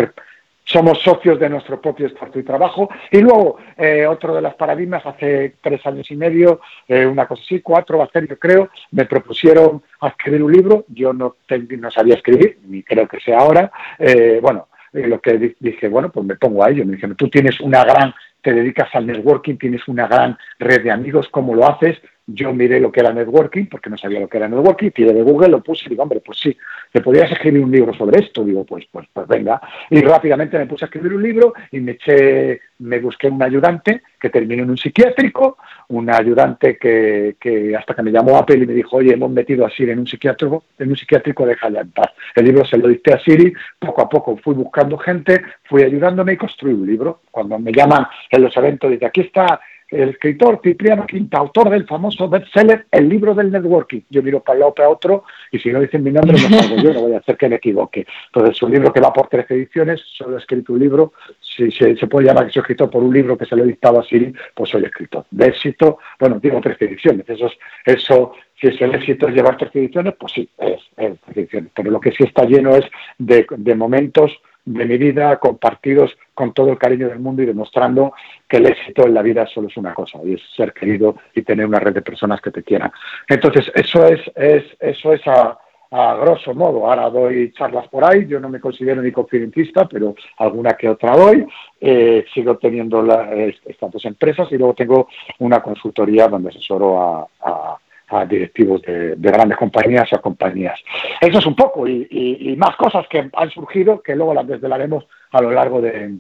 S8: somos socios de nuestro propio esfuerzo y trabajo. Y luego, eh, otro de las paradigmas, hace tres años y medio, eh, una cosa así, cuatro ser, yo creo, me propusieron escribir un libro. Yo no, no sabía escribir, ni creo que sea ahora. Eh, bueno, lo que di- dije, bueno, pues me pongo a ello. Me dijeron, tú tienes una gran, te dedicas al networking, tienes una gran red de amigos, ¿cómo lo haces? Yo miré lo que era networking, porque no sabía lo que era networking, tiré de Google, lo puse y digo, hombre, pues sí, ¿te podrías escribir un libro sobre esto? Digo, pues, pues, pues venga. Y rápidamente me puse a escribir un libro y me eché, me busqué un ayudante que terminó en un psiquiátrico, un ayudante que, que hasta que me llamó Apple y me dijo, oye, hemos metido a Siri en un psiquiátrico, en un psiquiátrico, déjala en paz. El libro se lo dicté a Siri, poco a poco fui buscando gente, fui ayudándome y construí un libro. Cuando me llaman en los eventos, dice, aquí está el escritor Cipriano Quinta, autor del famoso bestseller El libro del networking. Yo miro para el lado, para otro, y si no dicen mi nombre, me salgo yo, no voy a hacer que me equivoque. Entonces, es un libro que va por tres ediciones, solo he escrito un libro. Si se, puede llamar que soy escritor por un libro que se lo he dictado a Siri, pues soy escritor. De éxito, bueno, digo tres ediciones. Eso, es- eso si es el éxito es llevar tres ediciones, pues sí, es, es tres ediciones. Pero lo que sí está lleno es de, de momentos de mi vida compartidos con todo el cariño del mundo y demostrando que el éxito en la vida solo es una cosa y es ser querido y tener una red de personas que te quieran. Entonces, eso es, es, eso es a, a grosso modo. Ahora doy charlas por ahí, yo no me considero ni confidencista, pero alguna que otra doy. Eh, sigo teniendo la- est- estas dos empresas y luego tengo una consultoría donde asesoro a, a- a directivos de, de grandes compañías o a compañías. Eso es un poco y, y- y más cosas que han surgido que luego las desvelaremos a lo largo de,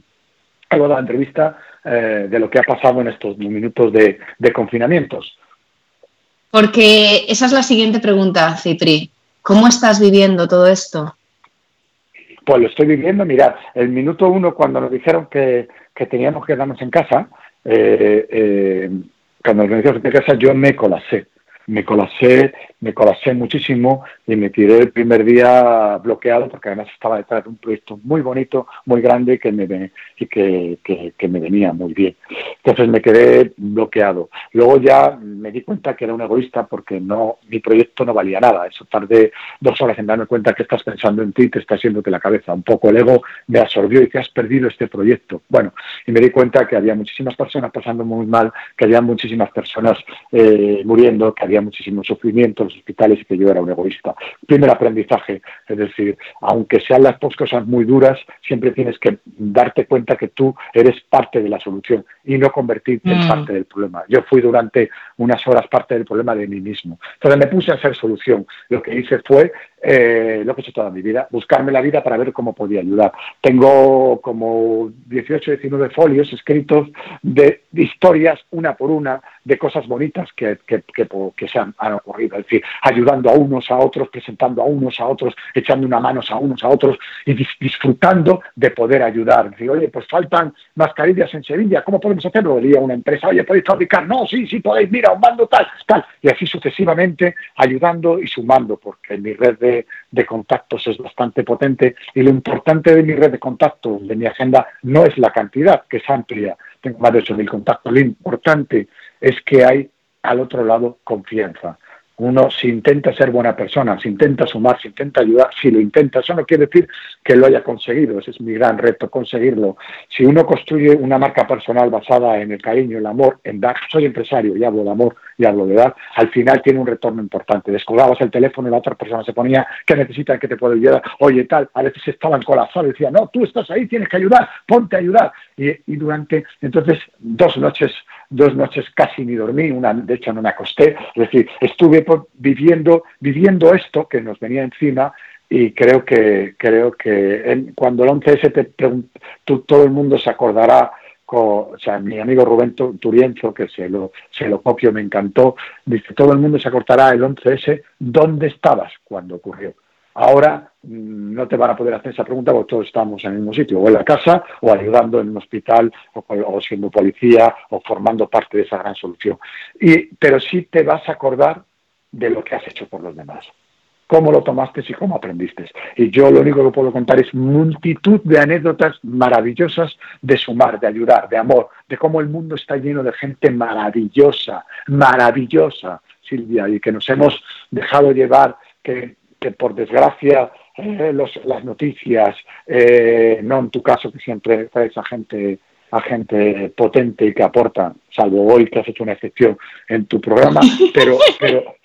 S8: a lo largo de la entrevista eh, de lo que ha pasado en estos minutos de, de confinamientos.
S7: Porque esa es la siguiente pregunta, Cipri. ¿Cómo estás viviendo todo esto?
S8: Pues lo estoy viviendo. Mirad, el minuto uno, cuando nos dijeron que, que teníamos que quedarnos en casa, eh, eh, cuando nos dijeron que en casa, yo me colapsé. Me colapsé, me colapsé muchísimo y me tiré el primer día bloqueado porque además estaba detrás de un proyecto muy bonito, muy grande que me, y que, que- que me venía muy bien. Entonces me quedé bloqueado. Luego ya me di cuenta que era un egoísta porque no, mi proyecto no valía nada. Eso tardé dos horas en darme cuenta que estás pensando en ti y te está yéndote la cabeza. Un poco el ego me absorbió y que has perdido este proyecto. Bueno, y me di cuenta que había muchísimas personas pasando muy mal, que había muchísimas personas eh, muriendo, que había muchísimo sufrimiento en los hospitales y que yo era un egoísta. Primer aprendizaje, es decir, aunque sean las dos cosas muy duras, siempre tienes que darte cuenta que tú eres parte de la solución y no convertirte en
S7: Mm.
S8: parte del problema. Yo fui durante unas horas parte del problema de mí mismo. Entonces me puse a hacer solución. Lo que hice fue eh, lo que he hecho toda mi vida, buscarme la vida para ver cómo podía ayudar. Tengo como 18, 19 folios escritos de, historias, una por una, de cosas bonitas que, que, que, se han, ocurrido. Es decir, ayudando a unos, a otros, presentando a unos, a otros, echando una mano a unos, a otros y dis- disfrutando de poder ayudar. Es decir, oye, pues faltan mascarillas en Sevilla, ¿cómo podemos hacerlo? Diría una empresa, oye, ¿podéis fabricar? No, sí, sí podéis, mira, os mando tal, tal. Y así sucesivamente, ayudando y sumando, porque mi red de, de contactos es bastante potente y lo importante de mi red de contactos, de mi agenda, no es la cantidad, que es amplia, tengo más de 8.000 contactos, lo importante es que hay al otro lado confianza. Uno, si intenta ser buena persona, si intenta sumar, si intenta ayudar, si lo intenta, eso no quiere decir que lo haya conseguido, ese es mi gran reto, conseguirlo. Si uno construye una marca personal basada en el cariño, el amor, en dar, soy empresario y hablo de amor y hablo de dar, al final tiene un retorno importante. Descolgabas el teléfono y la otra persona se ponía, ¿qué necesitan? ¿Qué te puedo ayudar? Oye, tal, a veces estaban colapsados y decían, no, tú estás ahí, tienes que ayudar, ponte a ayudar. Y, y durante, entonces, dos noches, dos noches casi ni dormí, una, de hecho no me acosté, es decir, estuve viviendo, viviendo esto que nos venía encima y creo que creo que cuando el 11S te tú- todo el mundo se acordará co- o sea, mi amigo Rubén Tu- Turienzo, que se lo, se lo copio, me encantó, dice, todo el mundo se acordará el 11S, ¿dónde estabas cuando ocurrió? Ahora mm, no te van a poder hacer esa pregunta porque todos estamos en el mismo sitio, o en la casa, o ayudando en un hospital, o, o siendo policía, o formando parte de esa gran solución. Y, pero sí te vas a acordar de lo que has hecho por los demás cómo lo tomaste y cómo aprendiste. Y yo lo único que puedo contar es multitud de anécdotas maravillosas de sumar, de ayudar, de amor, de cómo el mundo está lleno de gente maravillosa, maravillosa, Silvia, y que nos hemos dejado llevar, que, que por desgracia eh, los- las noticias, eh, no en tu caso que siempre traes a gente a gente potente y que aporta, salvo hoy que has hecho una excepción en tu programa, [LAUGHS] pero, pero,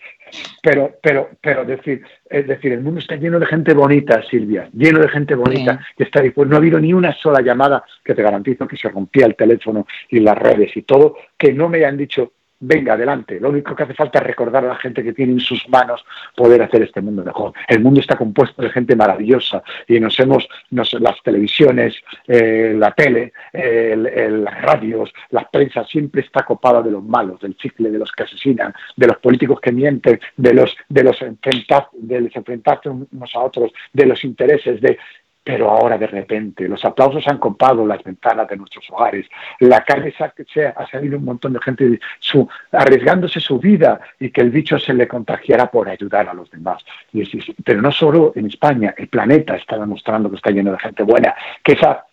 S8: pero, pero, pero decir, es decir, el mundo está lleno de gente bonita, Silvia, lleno de gente bonita que está dispuesta. No ha habido ni una sola llamada que te garantizo que se rompía el teléfono y las redes y todo, que no me hayan dicho venga, adelante. Lo único que hace falta es recordar a la gente que tiene en sus manos poder hacer este mundo mejor. El mundo está compuesto de gente maravillosa y nos hemos, las televisiones, eh, la tele, el- el- las radios, las prensas, siempre está copada de los malos, del chicle, de los que asesinan, de los políticos que mienten, de los, de los enfrentar, de los enfrentarse unos a otros, de los intereses, de pero ahora de repente los aplausos han copado las ventanas de nuestros hogares, la calle se ha, salido un montón de gente su- arriesgándose su vida y que el bicho se le contagiara por ayudar a los demás. Y es- pero no solo en España, el planeta está demostrando que está lleno de gente buena, que esa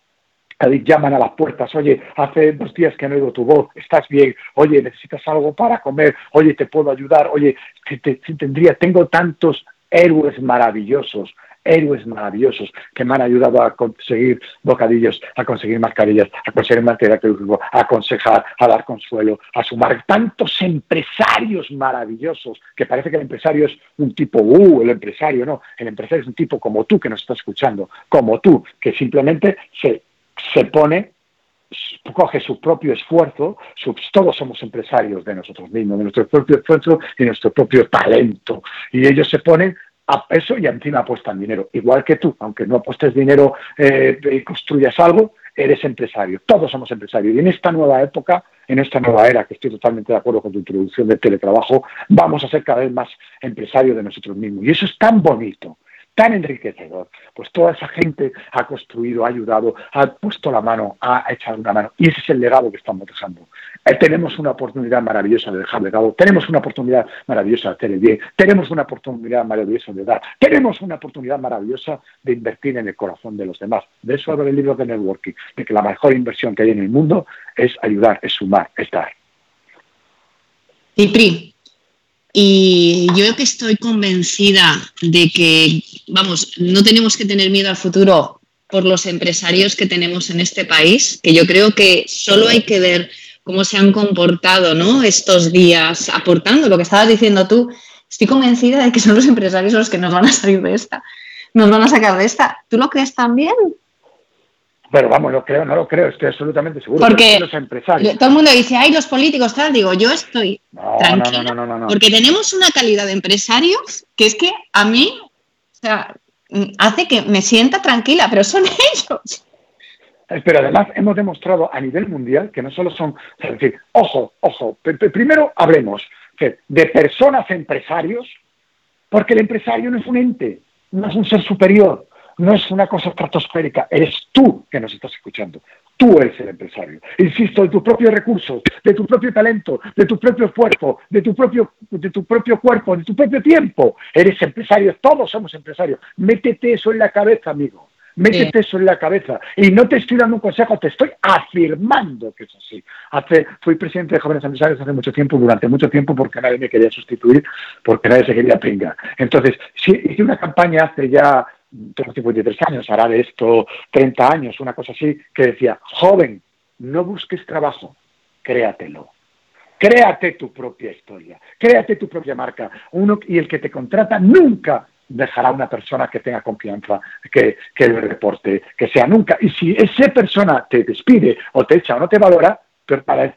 S8: llaman a las puertas, oye, hace dos días que no oigo tu voz, estás bien, oye, necesitas algo para comer, oye, te puedo ayudar, oye, tendría, tengo tantos héroes maravillosos, héroes maravillosos que me han ayudado a conseguir bocadillos, a conseguir mascarillas, a conseguir material quirúrgico, a aconsejar, a dar consuelo, a sumar tantos empresarios maravillosos, que parece que el empresario es un tipo, uh, el empresario, no, el empresario es un tipo como tú que nos está escuchando, como tú, que simplemente se, se pone coge su propio esfuerzo, todos somos empresarios de nosotros mismos, de nuestro propio esfuerzo y nuestro propio talento. Y ellos se ponen a eso y encima apuestan dinero. Igual que tú, aunque no apuestes dinero eh, y construyas algo, eres empresario. Todos somos empresarios. Y en esta nueva época, en esta nueva era, que estoy totalmente de acuerdo con tu introducción del teletrabajo, vamos a ser cada vez más empresarios de nosotros mismos. Y eso es tan bonito tan enriquecedor. Pues toda esa gente ha construido, ha ayudado, ha puesto la mano, ha echado una mano. Y ese es el legado que estamos dejando. Eh, tenemos una oportunidad maravillosa de dejar legado, tenemos una oportunidad maravillosa de hacer el bien, tenemos una oportunidad maravillosa de dar, tenemos una oportunidad maravillosa de invertir en el corazón de los demás. De eso habla el libro de networking, de que la mejor inversión que hay en el mundo es ayudar, es sumar, es dar.
S7: Cipri, y yo que estoy convencida de que, vamos, no tenemos que tener miedo al futuro por los empresarios que tenemos en este país, que yo creo que solo hay que ver cómo se han comportado ¿no? estos días aportando lo que estabas diciendo tú. Estoy convencida de que son los empresarios los que nos van a salir de esta, nos van a sacar de esta. ¿Tú lo crees también?
S8: Pero vamos, lo creo, no lo creo, estoy absolutamente seguro.
S7: Porque
S8: los empresarios.
S7: Todo el mundo dice, ay, los políticos, tal. Digo, yo estoy
S8: No,
S7: tranquila,
S8: no, no, no, no.
S7: porque tenemos una calidad de empresarios que es que a mí, o sea, hace que me sienta tranquila, pero son [LAUGHS] ellos.
S8: Eh, Pero además hemos demostrado a nivel mundial que no solo son, es decir, ojo, ojo, primero hablemos de personas empresarios, porque el empresario no es un ente, no es un ser superior, no es una cosa estratosférica, eres tú que nos estás escuchando. Tú eres el empresario. Insisto, de tus propios recursos, de tu propio talento, de tu propio esfuerzo, de tu propio, de tu propio cuerpo, de tu propio tiempo. Eres empresario, todos somos empresarios. Métete eso en la cabeza, amigo. Métete eso en la cabeza. Y no te estoy dando un consejo, te estoy afirmando que es así. Hace, fui presidente de Jóvenes Empresarios hace mucho tiempo, durante mucho tiempo, porque nadie me quería sustituir, porque nadie se quería pringar. Entonces, sí, hice una campaña hace ya, tengo 53 años, hará de esto 30 años, una cosa así, que decía, joven, no busques trabajo, créatelo. Créate tu propia historia, créate tu propia marca. Uno, y el que te contrata nunca dejará una persona que tenga confianza, que, que le reporte, que sea nunca. Y si esa persona te despide o te echa o no te valora, peor para él,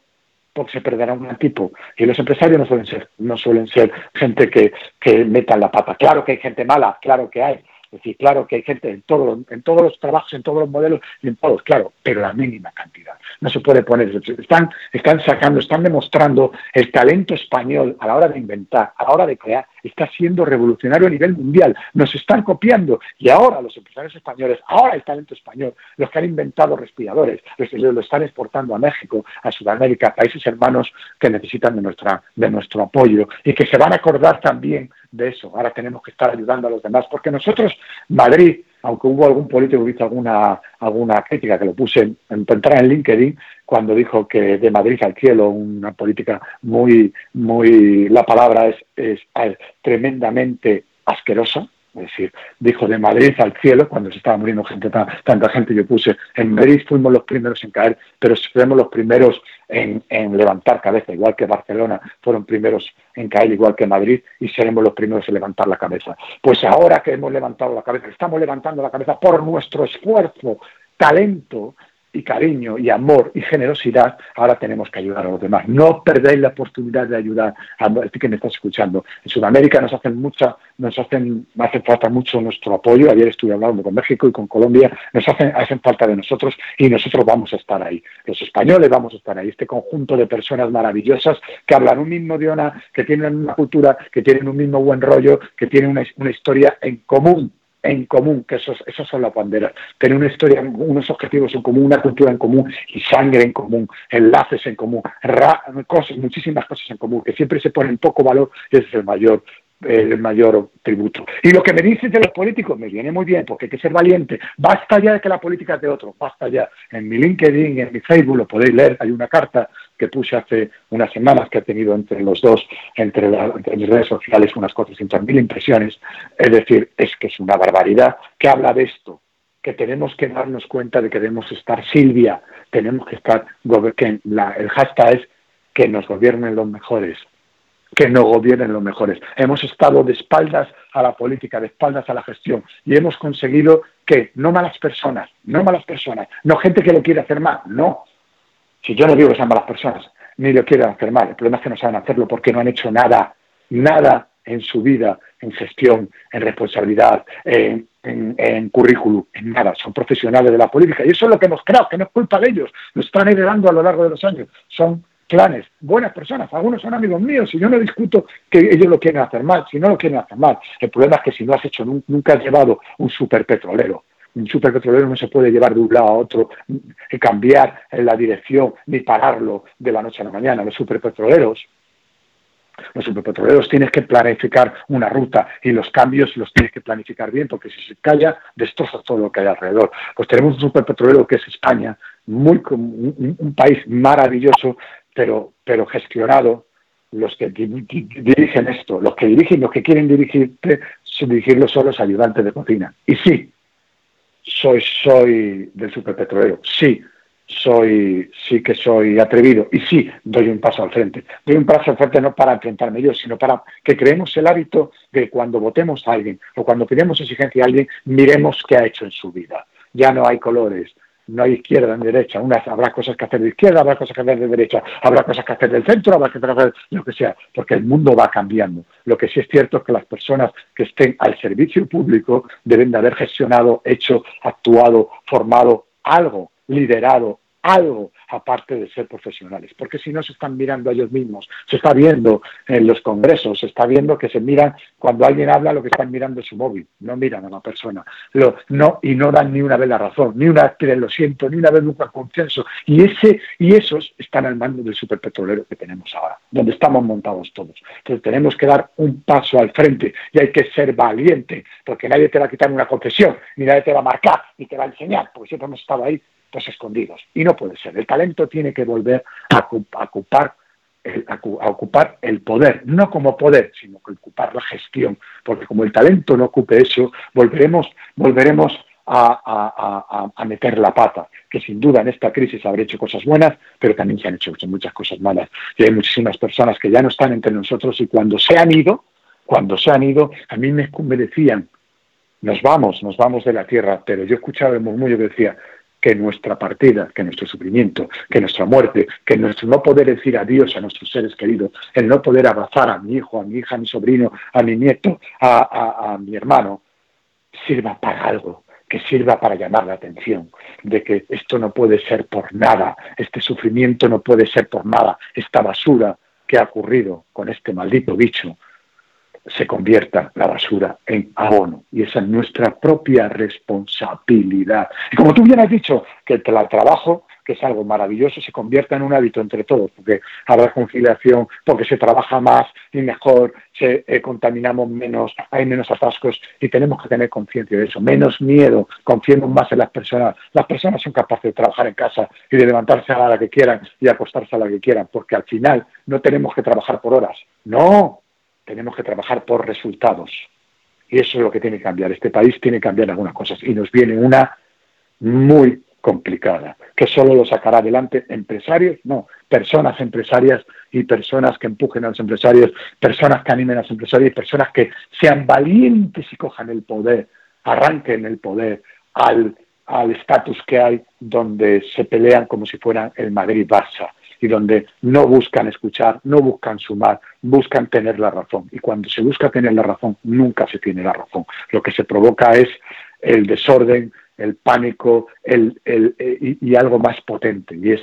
S8: porque se perderá un tipo. Y los empresarios no suelen ser, no suelen ser gente que, que metan la pata. Claro que hay gente mala, claro que hay. Decir, claro que hay gente en, todo, en todos los trabajos, en todos los modelos en todos, claro, pero la mínima cantidad. No se puede poner. Están, están sacando, están demostrando el talento español a la hora de inventar, a la hora de crear, está siendo revolucionario a nivel mundial. Nos están copiando y ahora los empresarios españoles, ahora el talento español, los que han inventado respiradores, los que lo están exportando a México, a Sudamérica, países hermanos que necesitan de, nuestra, de nuestro apoyo y que se van a acordar también de eso. Ahora tenemos que estar ayudando a los demás, porque nosotros, Madrid, aunque hubo algún político que hizo alguna, alguna crítica, que lo puse en, en, en LinkedIn, cuando dijo que de Madrid al cielo, una política muy, muy, la palabra es, es, es tremendamente asquerosa, es decir, dijo de Madrid al cielo, cuando se estaba muriendo gente, tanta gente, yo puse, en Madrid fuimos los primeros en caer, pero seremos los primeros en, en, levantar cabeza, igual que Barcelona fueron primeros en caer, igual que Madrid, y seremos los primeros en levantar la cabeza. Pues ahora que hemos levantado la cabeza, estamos levantando la cabeza por nuestro esfuerzo, talento, y cariño y amor y generosidad, ahora tenemos que ayudar a los demás. No perdáis la oportunidad de ayudar a ti que me estás escuchando. En Sudamérica nos hacen mucha, nos hacen, hace falta mucho nuestro apoyo. Ayer estuve hablando con México y con Colombia, nos hacen, hacen falta de nosotros y nosotros vamos a estar ahí. Los españoles vamos a estar ahí. Este conjunto de personas maravillosas que hablan un mismo idioma, que tienen una cultura, que tienen un mismo buen rollo, que tienen una, una historia en común en común, que esos, esas son las banderas, tener una historia, unos objetivos en común, una cultura en común y sangre en común, enlaces en común, cosas, muchísimas cosas en común, que siempre se ponen poco valor y ese es el mayor el mayor tributo. Y lo que me dices de los políticos me viene muy bien, porque hay que ser valiente. Basta ya de que la política es de otro, basta ya. En mi LinkedIn, en mi Facebook, lo podéis leer, hay una carta que puse hace unas semanas que he tenido entre los dos, entre, la- mis redes sociales, unas 400.000 impresiones. Es decir, es que es una barbaridad que habla de esto, que tenemos que darnos cuenta de que debemos estar Silvia, tenemos que estar, el hashtag es que nos gobiernen los mejores, que no gobiernen los mejores. Hemos estado de espaldas a la política, de espaldas a la gestión y hemos conseguido que no malas personas, no malas personas, no gente que lo quiere hacer mal, no. Si yo no digo que sean malas personas, ni lo quieren hacer mal, el problema es que no saben hacerlo porque no han hecho nada, nada en su vida, en gestión, en responsabilidad, en, en, en currículum, en nada. Son profesionales de la política y eso es lo que hemos creado, que no es culpa de ellos, lo están heredando a lo largo de los años. Son clanes, buenas personas, algunos son amigos míos y yo no discuto que ellos lo quieren hacer mal, si no lo quieren hacer mal. El problema es que si no has hecho, nun- nunca has llevado un superpetrolero. Un superpetrolero no se puede llevar de un lado a otro y cambiar en la dirección ni pararlo de la noche a la mañana. Los superpetroleros los superpetroleros tienes que planificar una ruta y los cambios los tienes que planificar bien porque si se calla destrozas todo lo que hay alrededor. Pues tenemos un superpetrolero que es España, muy un, un país maravilloso, pero, pero gestionado. Los que di- di- dirigen esto, los que dirigen, los que quieren dirigirte, dirigirlo son los ayudantes de cocina. Y sí, soy, soy del superpetrolero, sí, soy, sí que soy atrevido y sí doy un paso al frente. Doy un paso al frente no para enfrentarme yo, sino para que creemos el hábito de cuando votemos a alguien o cuando pidamos exigencia a alguien, miremos qué ha hecho en su vida. Ya no hay colores, no hay izquierda ni derecha. Unas, habrá cosas que hacer de izquierda, habrá cosas que hacer de derecha, habrá cosas que hacer del centro, habrá que hacer lo que sea, porque el mundo va cambiando. Lo que sí es cierto es que las personas que estén al servicio público deben de haber gestionado, hecho, actuado, formado algo, liderado algo aparte de ser profesionales, porque si no se están mirando a ellos mismos, se está viendo en los congresos, se está viendo que se miran cuando alguien habla lo que están mirando es su móvil, no miran a la persona, no y no dan ni una vez la razón, ni una vez lo siento, ni una vez buscan consenso y ese y esos están al mando del superpetrolero que tenemos ahora, donde estamos montados todos. Entonces tenemos que dar un paso al frente y hay que ser valiente, porque nadie te va a quitar una concesión, ni nadie te va a marcar, ni te va a enseñar, porque siempre hemos estado ahí pues escondidos. Y no puede ser. El talento tiene que volver a, ocu- a ocupar a, cu- a ocupar el poder, no como poder, sino que ocupar la gestión, porque como el talento no ocupe eso, volveremos, volveremos a meter la pata, que sin duda en esta crisis habrá hecho cosas buenas, pero también se han hecho muchas cosas malas. Y hay muchísimas personas que ya no están entre nosotros y cuando se han ido, cuando se han ido, a mí me, me decían, nos vamos, nos vamos de la tierra, pero yo escuchaba el murmullo que decía que nuestra partida, que nuestro sufrimiento, que nuestra muerte, que nuestro no poder decir adiós a nuestros seres queridos, el no poder abrazar a mi hijo, a mi hija, a mi sobrino, a mi nieto, a, a- a mi hermano, sirva para algo, que sirva para llamar la atención, de que esto no puede ser por nada, este sufrimiento no puede ser por nada, esta basura que ha ocurrido con este maldito bicho, se convierta la basura en abono. Y esa es nuestra propia responsabilidad. Y como tú bien has dicho, que el tra- trabajo, que es algo maravilloso, se convierta en un hábito entre todos, porque habrá conciliación, porque se trabaja más y mejor, se eh, contaminamos menos, hay menos atascos y tenemos que tener conciencia de eso. Menos miedo, confiemos más en las personas. Las personas son capaces de trabajar en casa y de levantarse a la que quieran y acostarse a la que quieran, porque al final no tenemos que trabajar por horas. No, tenemos que trabajar por resultados. Y eso es lo que tiene que cambiar. Este país tiene que cambiar algunas cosas. Y nos viene una muy complicada, que solo lo sacará adelante empresarios, no, personas empresarias y personas que empujen a los empresarios, personas que animen a los empresarios y personas que sean valientes y cojan el poder, arranquen el poder al al estatus que hay donde se pelean como si fueran el Madrid-Barça y donde no buscan escuchar, no buscan sumar, buscan tener la razón. Y cuando se busca tener la razón, nunca se tiene la razón. Lo que se provoca es el desorden, el pánico el, el, eh, y, algo más potente, y es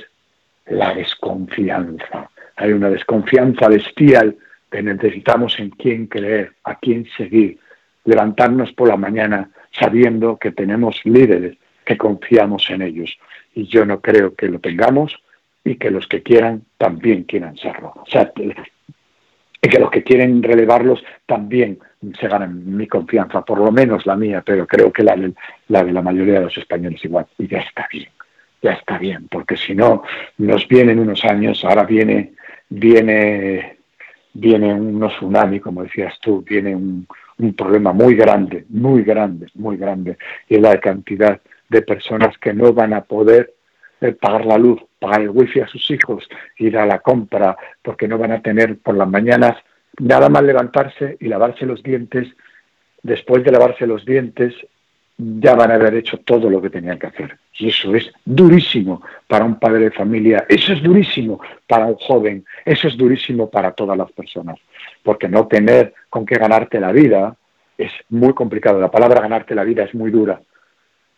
S8: la desconfianza. Hay una desconfianza bestial que necesitamos en quién creer, a quién seguir, levantarnos por la mañana sabiendo que tenemos líderes que confiamos en ellos. Y yo no creo que lo tengamos y que los que quieran también quieran serlo. O sea, y que los que quieren relevarlos también se ganan mi confianza, por lo menos la mía, pero creo que la, de- la mayoría de los españoles igual. Y ya está bien, ya está bien, porque si no, nos vienen unos años, ahora viene, viene, viene un tsunami, como decías tú, viene un, un problema muy grande, muy grande, muy grande, y la cantidad de personas que no van a poder eh, pagar la luz, pagar el wifi a sus hijos, ir a la compra, porque no van a tener por las mañanas nada más levantarse y lavarse los dientes. Después de lavarse los dientes, ya van a haber hecho todo lo que tenían que hacer. Y eso es durísimo para un padre de familia, eso es durísimo para un joven, eso es durísimo para todas las personas. Porque no tener con qué ganarte la vida es muy complicado. La palabra ganarte la vida es muy dura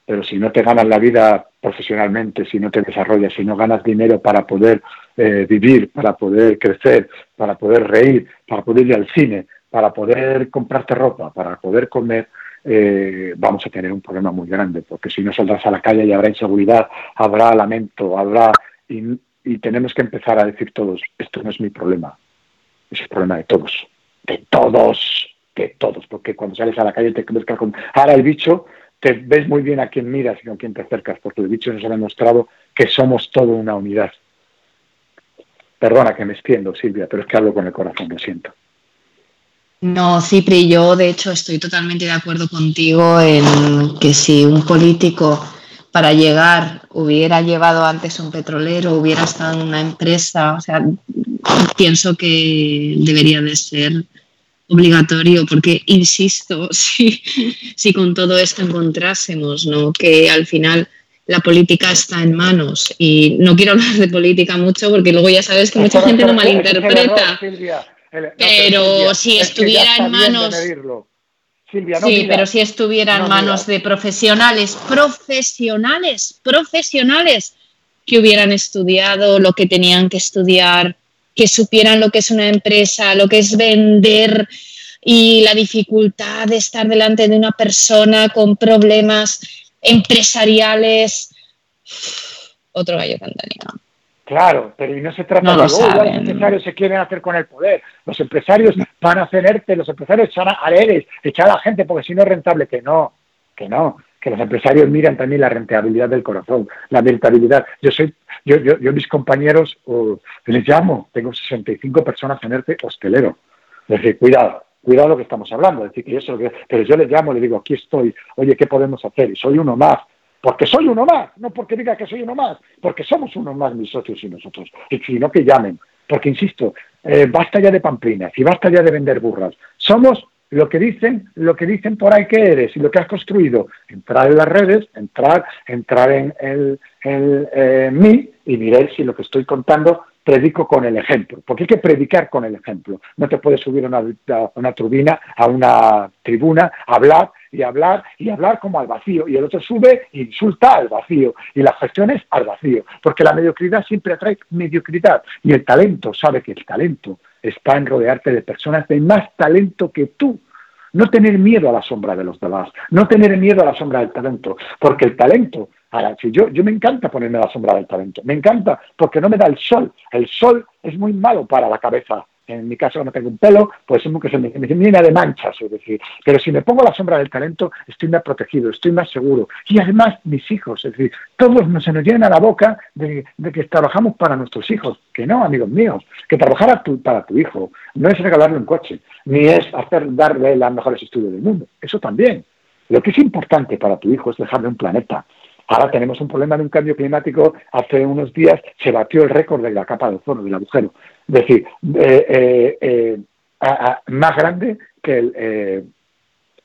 S8: pero si no te ganas la vida profesionalmente, si no te desarrollas, si no ganas dinero para poder eh, vivir, para poder crecer, para poder reír, para poder ir al cine, para poder comprarte ropa, para poder comer, eh, vamos a tener un problema muy grande, porque si no saldrás a la calle y habrá inseguridad, habrá lamento, habrá... Y, tenemos que empezar a decir todos, esto no es mi problema, es el problema de todos, de todos, de todos, porque cuando sales a la calle te encuentras con... Ahora el bicho te ves muy bien a quién miras y con quién te acercas, porque el bicho nos ha demostrado que somos todo una unidad. Perdona que me extiendo, Silvia, pero es que hablo con el corazón, lo siento.
S7: No, Cipri, yo de hecho estoy totalmente de acuerdo contigo en que si un político para llegar hubiera llevado antes un petrolero, hubiera estado en una empresa, o sea, pienso que debería de ser obligatorio, porque insisto, [LAUGHS] si, si con todo esto encontrásemos ¿no? que al final la política está en manos, y no quiero [LAUGHS] hablar de política mucho porque luego ya sabes que mucha gente lo malinterpreta, pero si estuviera en manos...
S8: Silvia, no
S7: sí, pero si estuviera en
S8: No
S7: manos de profesionales, profesionales, profesionales que hubieran estudiado lo que tenían que estudiar, que supieran lo que es una empresa, lo que es vender y la dificultad de estar delante de una persona con problemas empresariales. Otro gallo cantaría.
S8: Claro, pero y no se trata
S7: No
S8: de
S7: lo
S8: "Oh, los empresarios se quieren hacer con el poder. Los empresarios van a hacer ERTE, los empresarios echan a ERES, echar a la gente porque si no es rentable, que no, que no, que los empresarios miran también la rentabilidad del corazón, la rentabilidad. Yo soy, yo, yo, yo mis compañeros oh, les llamo, tengo 65 personas en ERTE hostelero. Es decir, cuidado, cuidado lo que estamos hablando, es decir, que que- pero yo les llamo, les digo, aquí estoy, oye, ¿qué podemos hacer? Y soy uno más, porque soy uno más, no porque diga que soy uno más, porque somos uno más mis socios y nosotros, y sino que llamen, porque insisto, eh, basta ya de pamplinas y basta ya de vender burras, somos lo que dicen, lo que dicen por ahí que eres y lo que has construido, entrar en las redes, entrar, entrar en el, el, eh, mí y mirar si lo que estoy contando predico con el ejemplo, porque hay que predicar con el ejemplo. No te puedes subir a una, turbina, a una tribuna, hablar y hablar y hablar como al vacío, y el otro sube e insulta al vacío, y las gestiones al vacío, porque la mediocridad siempre atrae mediocridad, y el talento, sabe que el talento está en rodearte de personas de más talento que tú, no tener miedo a la sombra de los demás, no tener miedo a la sombra del talento, porque el talento, ahora, si yo, yo me encanta ponerme la sombra del talento, me encanta porque no me da el sol, el sol es muy malo para la cabeza. En mi caso, no tengo un pelo, pues es que se me, llena de manchas, es decir, pero si me pongo la sombra del talento, estoy más protegido, estoy más seguro. Y además, mis hijos, es decir, todos nos, se nos llena la boca de, que trabajamos para nuestros hijos. Que no, amigos míos, que trabajar tu- para tu hijo no es regalarle un coche, ni es hacer darle las mejores estudios del mundo. Eso también. Lo que es importante para tu hijo es dejarle un planeta. Ahora tenemos un problema de un cambio climático. Hace unos días se batió el récord de la capa de ozono, del agujero. Es decir, eh, eh, eh, a- a- más grande que el,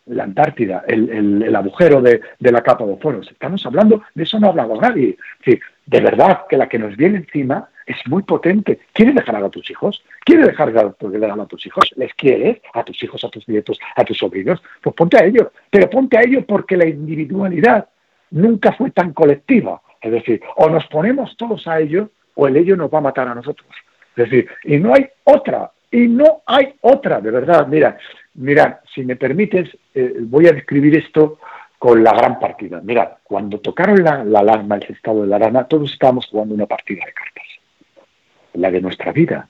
S8: la Antártida, el, agujero de, la capa de ozono. Estamos hablando, de eso no ha hablado nadie. Es decir, de verdad que la que nos viene encima es muy potente. ¿Quieres dejar a tus hijos? ¿Quieres dejar de a tus hijos? ¿Les quieres? A tus hijos, a tus nietos, a tus sobrinos. Pues ponte a ello. Pero ponte a ello porque la individualidad nunca fue tan colectiva. Es decir, o nos ponemos todos a ello o el ello nos va a matar a nosotros. Es decir, y no hay otra, y no hay otra, de verdad. Mira, mira, si me permites, eh, voy a describir esto con la gran partida. Mira, cuando tocaron la, la alarma, el estado de la alarma, todos estábamos jugando una partida de cartas. La de nuestra vida.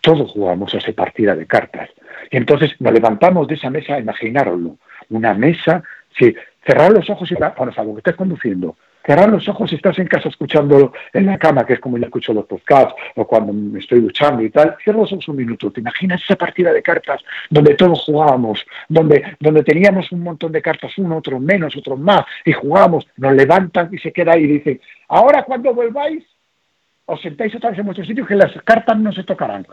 S8: Todos jugamos esa partida de cartas. Y entonces nos levantamos de esa mesa, imaginároslo. Una mesa, sí, cerrar los ojos y, bueno, salvo que estés conduciendo, cerrar los ojos si estás en casa escuchando en la cama, que es como yo escucho los podcasts, o cuando me estoy duchando y tal, cierra los ojos un minuto. ¿Te imaginas esa partida de cartas donde todos jugábamos, donde, donde teníamos un montón de cartas, uno, otro menos, otro más, y jugábamos, nos levantan y se queda ahí y dicen, ahora cuando volváis, os sentáis otra vez en vuestro sitio que las cartas no se tocarán.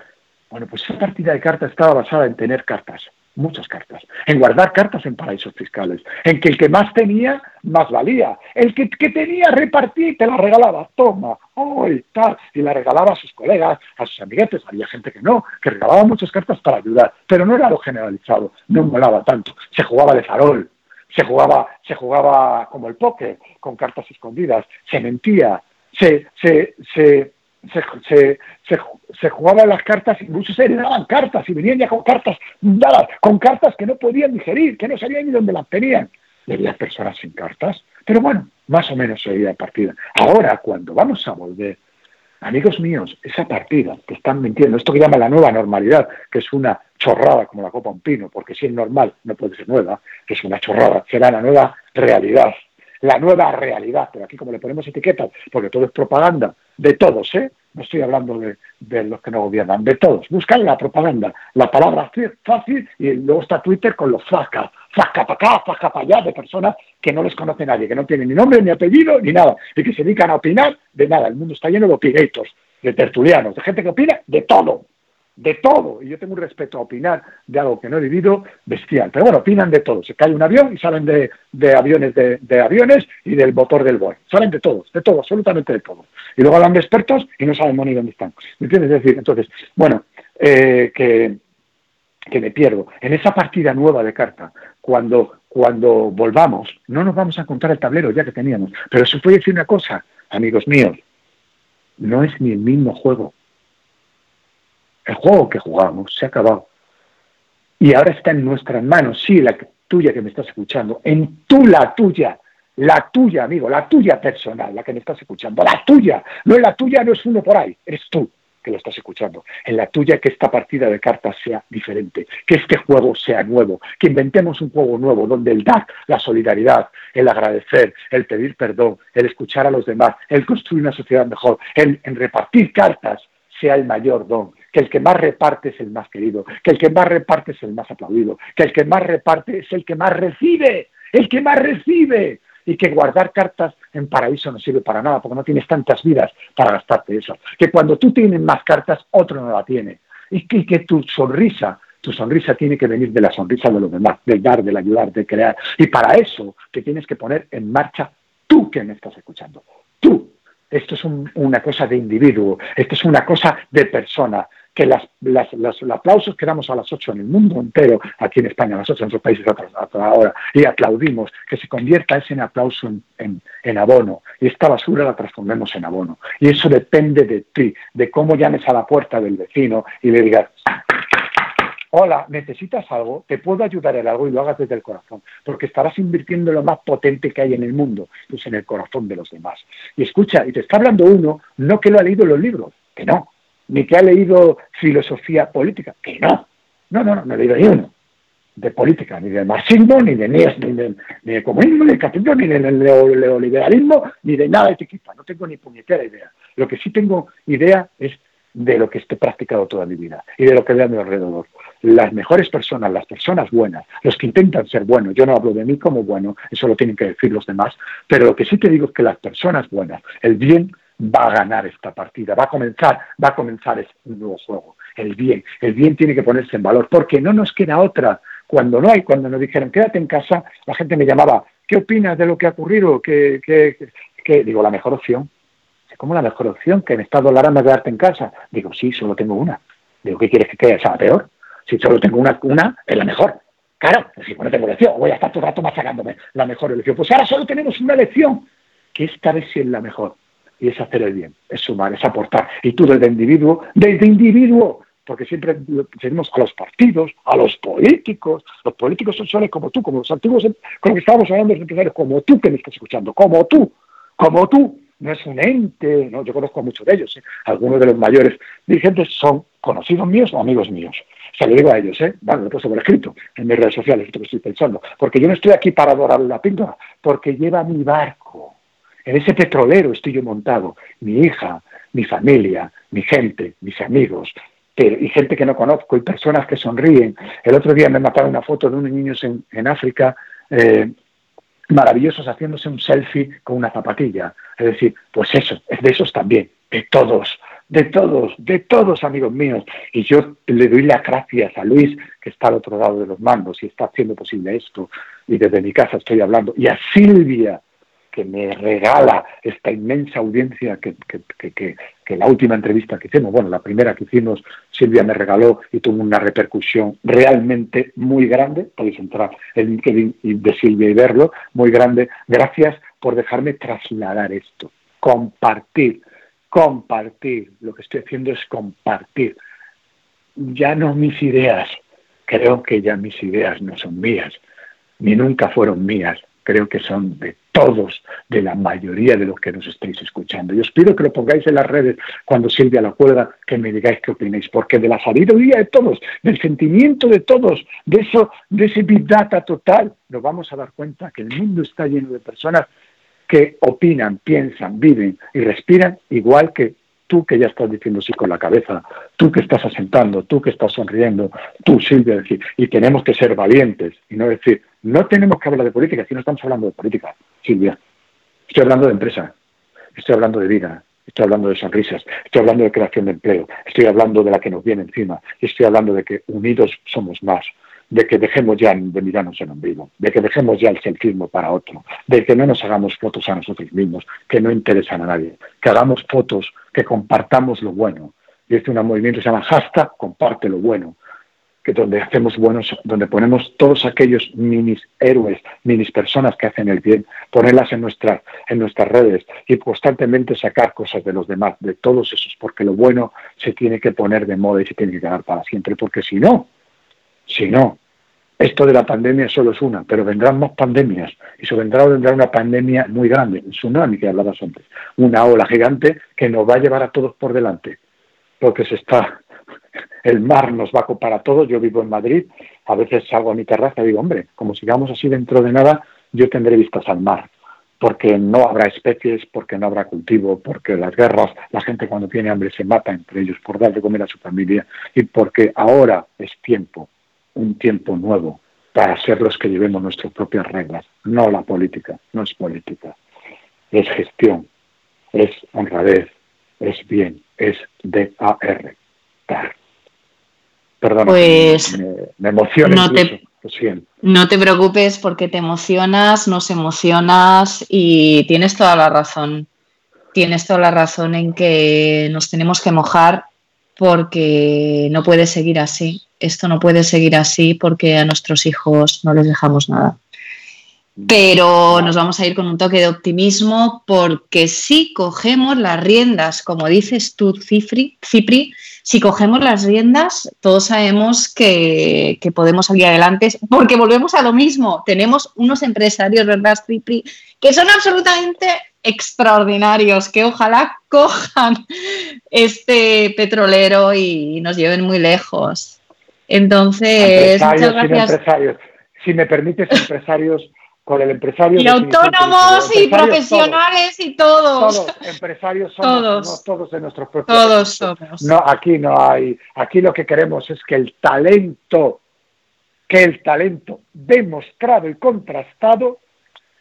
S8: Bueno, pues esa partida de cartas estaba basada en tener cartas, muchas cartas, en guardar cartas en paraísos fiscales, en que el que más tenía, más valía. El que, que tenía, repartía y te la regalaba. Toma, hoy, tal. Y la regalaba a sus colegas, a sus amiguetes. Había gente que no, que regalaba muchas cartas para ayudar, pero no era lo generalizado, no molaba tanto. Se jugaba de farol, se jugaba, se jugaba como el póker, con cartas escondidas, se mentía, se, se, se, se, jugaban las cartas, incluso se heredaban cartas y venían ya con cartas dadas, con cartas que no podían digerir, que no sabían ni dónde las tenían. Había personas sin cartas, pero bueno, más o menos se iba partida. Ahora, cuando vamos a volver, amigos míos, esa partida que están mintiendo, esto que llama la nueva normalidad, que es una chorrada como la copa un pino, porque si es normal no puede ser nueva, que es una chorrada, será la nueva realidad la nueva realidad, pero aquí como le ponemos etiquetas, porque todo es propaganda, de todos, ¿eh? No estoy hablando de, los que no gobiernan, de todos. Buscan la propaganda, la palabra fácil y luego está Twitter con los zascas, zasca para acá, zasca para allá, de personas que no les conoce nadie, que no tienen ni nombre, ni apellido, ni nada, y que se dedican a opinar de nada. El mundo está lleno de opinators, de tertulianos, de gente que opina de todo de todo. Y yo tengo un respeto a opinar de algo que no he vivido bestial. Pero bueno, opinan de todo. Se cae un avión y salen de, de aviones de, aviones y del motor del Boeing. Salen de todo, de todo, absolutamente de todo. Y luego hablan de expertos y no saben ni dónde están. ¿Me entiendes? Es decir, entonces, bueno, eh, que, que me pierdo. En esa partida nueva de carta, cuando, cuando volvamos, no nos vamos a encontrar el tablero ya que teníamos. Pero os voy a decir una cosa, amigos míos. No es ni el mismo juego el juego que jugamos se ha acabado. Y ahora está en nuestras manos, sí, la tuya que me estás escuchando, en tú la tuya, la tuya, amigo, la tuya personal, la que me estás escuchando, la tuya, no la tuya, no es uno por ahí, eres tú que lo estás escuchando, en la tuya que esta partida de cartas sea diferente, que este juego sea nuevo, que inventemos un juego nuevo donde el dar, la solidaridad, el agradecer, el pedir perdón, el escuchar a los demás, el construir una sociedad mejor, el en repartir cartas sea el mayor don, que el que más reparte es el más querido, que el que más reparte es el más aplaudido, que el que más reparte es el que más recibe, el que más recibe, y que guardar cartas en paraíso no sirve para nada, porque no tienes tantas vidas para gastarte eso, que cuando tú tienes más cartas, otro no la tiene, y que, tu sonrisa tu sonrisa tiene que venir de la sonrisa de los demás, del dar, del ayudar, de crear. Y para eso te tienes que poner en marcha tú que me estás escuchando. Tú. Esto es un, una cosa de individuo, esto es una cosa de persona que las, las, los aplausos que damos a las 8 en el mundo entero, aquí en España, a las 8 en otros países a toda hora, y aplaudimos, que se convierta ese aplauso en, abono, y esta basura la transformemos en abono. Y eso depende de ti, de cómo llames a la puerta del vecino y le digas, hola, ¿necesitas algo? ¿Te puedo ayudar en algo? Y lo hagas desde el corazón, porque estarás invirtiendo lo más potente que hay en el mundo, pues en el corazón de los demás. Y escucha, y te está hablando uno, no que lo ha leído en los libros, que no, ni que ha leído filosofía política, que no. No, no, no, no he leído ni uno de política, ni de marxismo, ni de, ni de, ni de comunismo, ni de capitalismo, ni del neoliberalismo, ni de nada de etiqueta. No tengo ni puñetera idea. Lo que sí tengo idea es de lo que esté practicado toda mi vida y de lo que veo a mi alrededor. Las mejores personas, las personas buenas, los que intentan ser buenos, yo no hablo de mí como bueno, eso lo tienen que decir los demás, pero lo que sí te digo es que las personas buenas, el bien va a ganar esta partida, va a comenzar, va a comenzar este nuevo juego, el bien, el bien tiene que ponerse en valor, porque no nos queda otra, Cuando no hay, cuando nos dijeron quédate en casa, la gente me llamaba, ¿qué opinas de lo que ha ocurrido? ¿Qué, qué, qué- qué?". Digo, la mejor opción. ¿Cómo la mejor opción? Que en estado de alarma quedarte en casa. Digo, sí, solo tengo una. Digo, ¿qué quieres que quede? sea peor. Si solo tengo una, una es la mejor. Claro, si no tengo elección, voy a estar todo el rato machacándome la mejor elección. Pues ahora solo tenemos una elección, que esta vez sí es la mejor. Y es hacer el bien, es sumar, es aportar. Y tú desde individuo, desde individuo, porque siempre tenemos a los partidos, a los políticos. Los políticos son seres como tú, como los antiguos, em- con lo que estábamos hablando los empresarios, como tú que me estás escuchando, como tú, como tú. No es un ente, no, yo conozco a muchos de ellos. ¿eh? Algunos de los mayores dirigentes son conocidos míos o amigos míos. Se lo digo a ellos, ¿eh? Vale, lo he puesto por escrito en mis redes sociales, esto que estoy pensando. Porque yo no estoy aquí para adorar la píldora, porque lleva mi barco. En ese petrolero estoy yo montado. Mi hija, mi familia, mi gente, mis amigos, y gente que no conozco, y personas que sonríen. El otro día me mataron una foto de unos niños en, en África eh, maravillosos haciéndose un selfie con una zapatilla. Es decir, pues eso, es de esos también, de todos, de todos, de todos, amigos míos. Y yo le doy las gracias a Luis, que está al otro lado de los mandos y está haciendo posible esto, y desde mi casa estoy hablando, y a Silvia, que me regala esta inmensa audiencia que, que, que, la última entrevista que hicimos, bueno, la primera que hicimos, Silvia me regaló y tuvo una repercusión realmente muy grande. Podéis entrar en LinkedIn de Silvia y verlo, muy grande. Gracias por dejarme trasladar esto, compartir, compartir. Lo que estoy haciendo es compartir. Ya no mis ideas, creo que ya mis ideas no son mías, ni nunca fueron mías, creo que son de todos, de la mayoría de los que nos estáis escuchando. Y os pido que lo pongáis en las redes cuando Silvia la cuelga, que me digáis qué opináis, porque de la sabiduría de todos, del sentimiento de todos, de eso, de ese big data total, nos vamos a dar cuenta que el mundo está lleno de personas que opinan, piensan, viven y respiran igual que tú que ya estás diciendo sí con la cabeza, tú que estás asentando, tú que estás sonriendo, tú Silvia, decir, y tenemos que ser valientes y no decir, no tenemos que hablar de política, si no estamos hablando de política, Silvia, estoy hablando de empresa, estoy hablando de vida, estoy hablando de sonrisas, estoy hablando de creación de empleo, estoy hablando de la que nos viene encima, estoy hablando de que unidos somos más, de que dejemos ya de mirarnos en ombligo, de que dejemos ya el selfismo para otro, de que no nos hagamos fotos a nosotros mismos, que no interesan a nadie, que hagamos fotos, que compartamos lo bueno. Y este es un movimiento que se llama hashtag comparte lo bueno, que donde hacemos buenos, donde ponemos todos aquellos minis héroes, minis personas que hacen el bien, ponerlas en nuestras, en nuestras redes y constantemente sacar cosas de los demás, de todos esos, porque lo bueno se tiene que poner de moda y se tiene que quedar para siempre, porque si no, si no, esto de la pandemia solo es una, pero vendrán más pandemias y se vendrá, vendrá una pandemia muy grande, un tsunami que hablabas antes, una ola gigante que nos va a llevar a todos por delante, porque se está, el mar nos va a copar todos, yo vivo en Madrid, a veces salgo a mi terraza y digo, hombre, como sigamos así dentro de nada, yo tendré vistas al mar, porque no habrá especies, porque no habrá cultivo, porque las guerras, la gente cuando tiene hambre se mata entre ellos por dar de comer a su familia y porque ahora es tiempo un tiempo nuevo para ser los que llevemos nuestras propias reglas, no la política, no es política, es gestión, es honradez, es bien, es D-A-R, dar. Perdona,
S7: Pues,
S8: me, me emociona
S7: no te-
S8: incluso, lo siento.
S7: No te preocupes porque te emocionas, nos emocionas y tienes toda la razón. Tienes toda la razón en que nos tenemos que mojar porque no puede seguir así. Esto no puede seguir así porque a nuestros hijos no les dejamos nada. Pero nos vamos a ir con un toque de optimismo porque si cogemos las riendas, como dices tú, Cifri, Cipri, si cogemos las riendas, todos sabemos que, que podemos salir adelante porque volvemos a lo mismo. Tenemos unos empresarios, ¿verdad, Cipri? Que son absolutamente extraordinarios, que ojalá cojan este petrolero y nos lleven muy lejos. Entonces, muchas
S8: Empresarios, sin
S7: gracias.
S8: empresarios. Si me permites, empresarios, con el empresario...
S7: Y autónomos y profesionales y todos.
S8: Todos, empresarios somos,
S7: Todos.
S8: no todos de nuestros propios
S7: Todos somos.
S8: No, aquí no hay. Aquí lo que queremos es que el talento, que el talento demostrado y contrastado,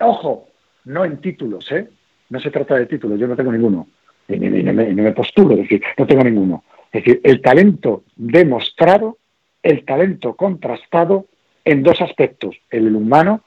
S8: ojo, no en títulos, ¿eh? No se trata de títulos, yo no tengo ninguno. Y ni, ni- ni me, ni me postulo, es decir, no tengo ninguno. Es decir, el talento demostrado, el talento contrastado en dos aspectos, el humano,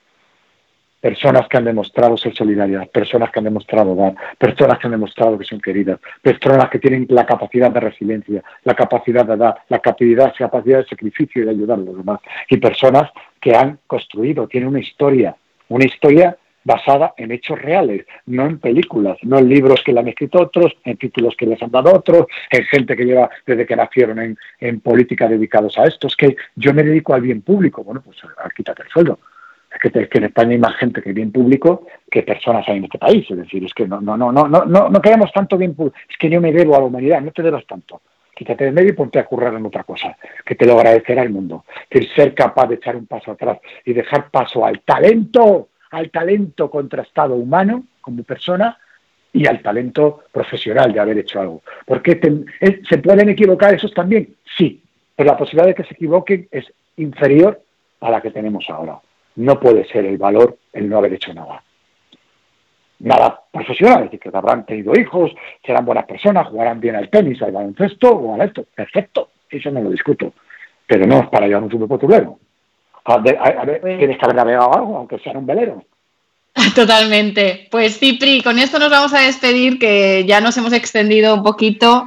S8: personas que han demostrado ser solidarias, personas que han demostrado dar, personas que han demostrado que son queridas, personas que tienen la capacidad de resiliencia, la capacidad de dar, la capacidad, capacidad de sacrificio y de ayudar a los demás, y personas que han construido, tienen una historia, una historia basada en hechos reales, no en películas, no en libros que le han escrito otros, en títulos que les han dado otros, en gente que lleva desde que nacieron en, en política dedicados a esto. Es que yo me dedico al bien público, bueno, pues a, quítate el sueldo. Que, que en España hay más gente que bien público que personas hay en este país. Es decir, es que no, no, no, no, no, no, no queremos tanto bien público. Es que yo me debo a la humanidad, no te debas tanto. Quítate de medio y ponte a currar en otra cosa, que te lo agradecerá el mundo. Es decir, ser capaz de echar un paso atrás y dejar paso al talento al talento contrastado humano como persona y al talento profesional de haber hecho algo. Porque ¿Se pueden equivocar esos también? Sí, pero la posibilidad de que se equivoquen es inferior a la que tenemos ahora. No puede ser el valor el no haber hecho nada. Nada profesional, es decir, que habrán tenido hijos, serán buenas personas, jugarán bien al tenis, al baloncesto o al esto. Perfecto, eso no lo discuto. Pero no es para llevar un super potulero. A ver, a ver,
S7: Pues-
S8: tienes que haber navegado algo, aunque sea un velero. [LAUGHS]
S7: Totalmente. Pues Cipri, con esto nos vamos a despedir, que ya nos hemos extendido un poquito.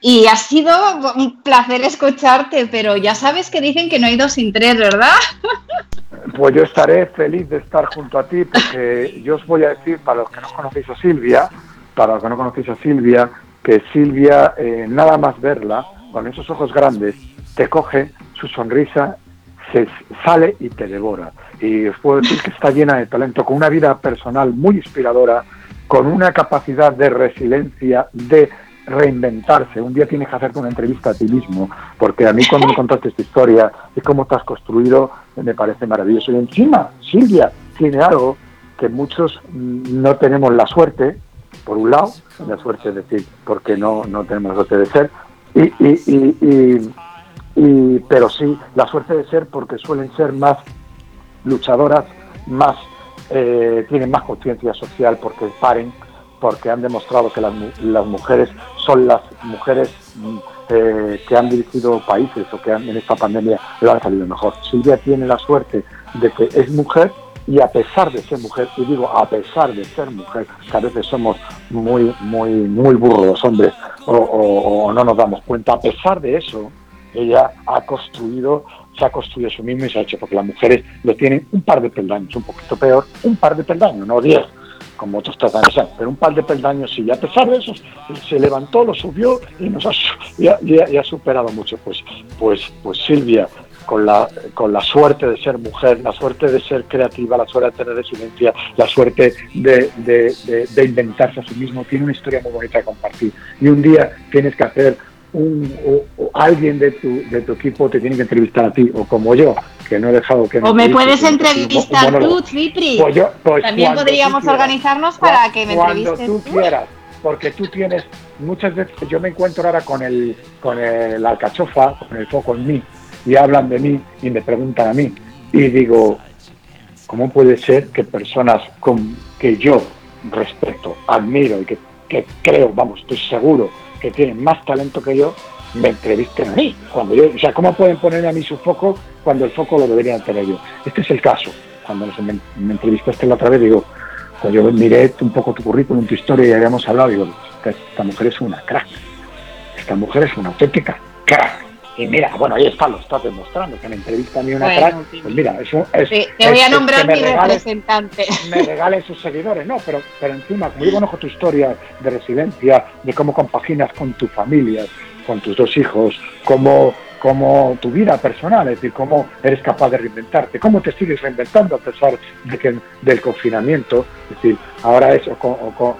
S7: Y ha sido un placer escucharte, pero ya sabes que dicen que no hay dos sin tres, ¿verdad? [LAUGHS]
S8: Pues yo estaré feliz de estar junto a ti porque yo os voy a decir, para los que no conocéis a Silvia, para los que no conocéis a Silvia, que Silvia, eh, nada más verla, con esos ojos grandes, te coge su sonrisa, se sale y te devora. Y os puedo decir que está llena de talento, con una vida personal muy inspiradora, con una capacidad de resiliencia, de reinventarse. Un día tienes que hacerte una entrevista a ti mismo, porque a mí cuando me contaste esta historia y cómo te has construido, me parece maravilloso. Y encima, Silvia tiene algo que muchos mm, no tenemos la suerte, por un lado, la suerte es decir, porque no, no tenemos la suerte de ser, y, y- y- pero sí la suerte de ser porque suelen ser más luchadoras, más eh, tienen más conciencia social porque paren, porque han demostrado que las, las mujeres son las mujeres mm, eh, que han dirigido países o que en esta pandemia lo han salido mejor. Silvia tiene la suerte de que es mujer y a pesar de ser mujer, y digo a pesar de ser mujer, que a veces somos muy, muy, muy burros los hombres o, no nos damos cuenta, a pesar de eso, ella ha construido, se ha construido a sí misma y se ha hecho, porque las mujeres lo tienen un par de peldaños, un poquito peor, un par de peldaños, no diez, como otros tratan de pero un par de peldaños sí, y a pesar de eso, se levantó, lo subió y nos ha, y ha, y ha- superado mucho. Pues, pues, pues Silvia, con la, con la suerte de ser mujer, la suerte de ser creativa, la suerte de tener resiliencia, la suerte de, de- de- de inventarse a sí mismo, tiene una historia muy bonita de compartir. Y un día tienes que hacer un, o- o alguien de tu, de tu equipo te tiene que entrevistar a ti, o como yo, que no he dejado que
S7: O me puedes entrevistar tú, Cipri.
S8: Pues yo- pues
S7: También
S8: cuando
S7: podríamos
S8: quieras.
S7: organizarnos para que me
S8: Cuando
S7: entrevistes
S8: tú
S7: tú.
S8: quieras, porque tú tienes muchas veces yo me encuentro ahora con el con el alcachofa, con el foco en mí y hablan de mí y me preguntan a mí y digo cómo puede ser que personas con que yo respeto, admiro y que, que creo, vamos, estoy seguro que tienen más talento que yo me entrevisten a mí cuando yo, o sea, cómo pueden poner a mí su foco cuando el foco lo deberían tener yo. Este es el caso. Cuando me, entrevistaste la otra vez digo cuando yo miré un poco tu currículum, tu historia y habíamos hablado, digo, esta mujer es una crack. Esta mujer es una auténtica crack. Y mira, bueno, ahí está, lo estás demostrando, que me entrevista a mí una
S7: Bueno,
S8: crack.
S7: sí.
S8: Pues mira, eso es...
S7: Te, te voy
S8: es-
S7: a nombrar mi
S8: regales-
S7: representante. [LAUGHS]
S8: me regalen sus seguidores, no, pero, pero encima, como yo conozco tu historia de residencia, de cómo compaginas con tu familia, con tus dos hijos, cómo, cómo tu vida personal, es decir, cómo eres capaz de reinventarte, cómo te sigues reinventando a pesar de que, del confinamiento, es decir, ahora es o, con- o,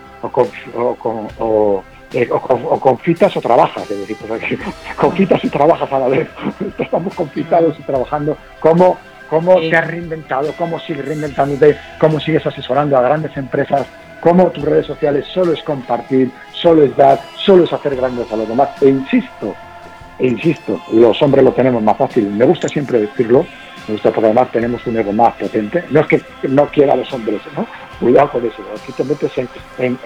S8: o- eh, o o confitas o trabajas, es decir, pues, [LAUGHS] confitas y trabajas a la vez, [LAUGHS] estamos confitados y trabajando, cómo, cómo te has reinventado, cómo sigues reinventándote, cómo sigues asesorando a grandes empresas, cómo tus redes sociales solo es compartir, solo es dar, solo es hacer grandes a los demás. E insisto, e insisto, los hombres lo tenemos más fácil. Me gusta siempre decirlo, me gusta porque además tenemos un ego más potente. No es que no quiera a los hombres, ¿no? Cuidado con eso, aquí te metes en,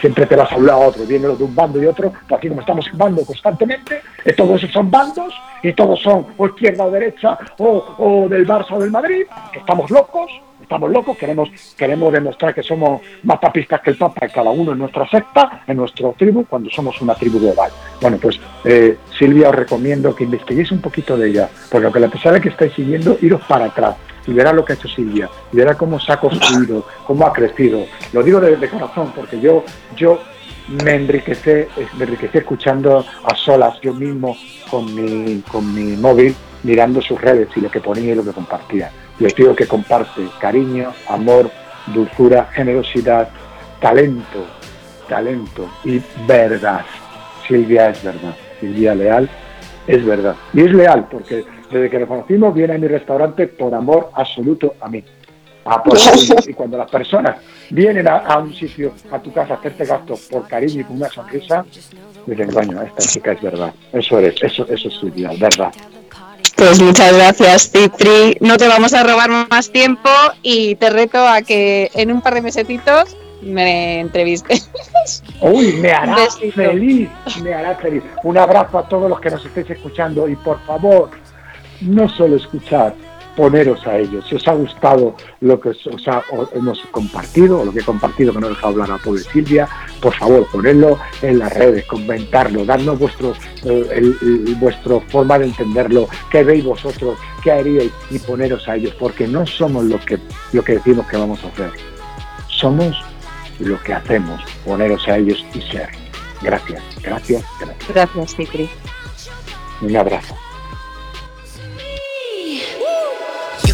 S8: siempre te vas a un lado a otro, viene lo de un bando y otro, pues aquí como estamos en bando constantemente, eh, todos son bandos y todos son o izquierda o derecha o, o del Barça o del Madrid, que estamos locos, estamos locos, queremos, queremos demostrar que somos más papistas que el Papa, cada uno en nuestra secta, en nuestro tribu, cuando somos una tribu global. Bueno, pues eh, Silvia os recomiendo que investiguéis un poquito de ella, porque aunque a pesar de que estáis siguiendo, iros para atrás y verá lo que ha hecho Silvia, y verá cómo se ha construido, cómo ha crecido. Lo digo de, corazón, porque yo, yo me enriquecé, me enriquecé escuchando a solas yo mismo con mi, con mi móvil, mirando sus redes y lo que ponía y lo que compartía. Les digo que comparte cariño, amor, dulzura, generosidad, talento, talento y verdad. Silvia es verdad. Silvia Leal es verdad. Y es leal porque desde que nos conocimos viene a mi restaurante por amor absoluto a mí. A por [LAUGHS] y cuando las personas vienen a, a un sitio, a tu casa, a hacerte gasto por cariño y con una sonrisa, dicen, coño, esta chica es verdad. Eso eres, eso, eso es Silvia, verdad.
S7: Pues muchas gracias, Cipri. No te vamos a robar más tiempo y te reto a que en un par de mesetitos me entrevistes. [LAUGHS]
S8: Uy, me hará feliz, me hará feliz. Un abrazo a todos los que nos estéis escuchando y por favor, no solo escuchar, poneros a ellos. Si os ha gustado lo que os, os ha- o- hemos compartido, o lo que he compartido, que no he dejado hablar a pobre Silvia, por favor, ponedlo en las redes, comentarlo, darnos vuestro, eh, el- el- vuestro forma de entenderlo, qué veis vosotros, qué haríais y poneros a ellos, porque no somos lo que, lo que decimos que vamos a hacer. Somos lo que hacemos, poneros a ellos y ser. Gracias, gracias, gracias.
S7: Gracias, Cipri.
S8: Un abrazo.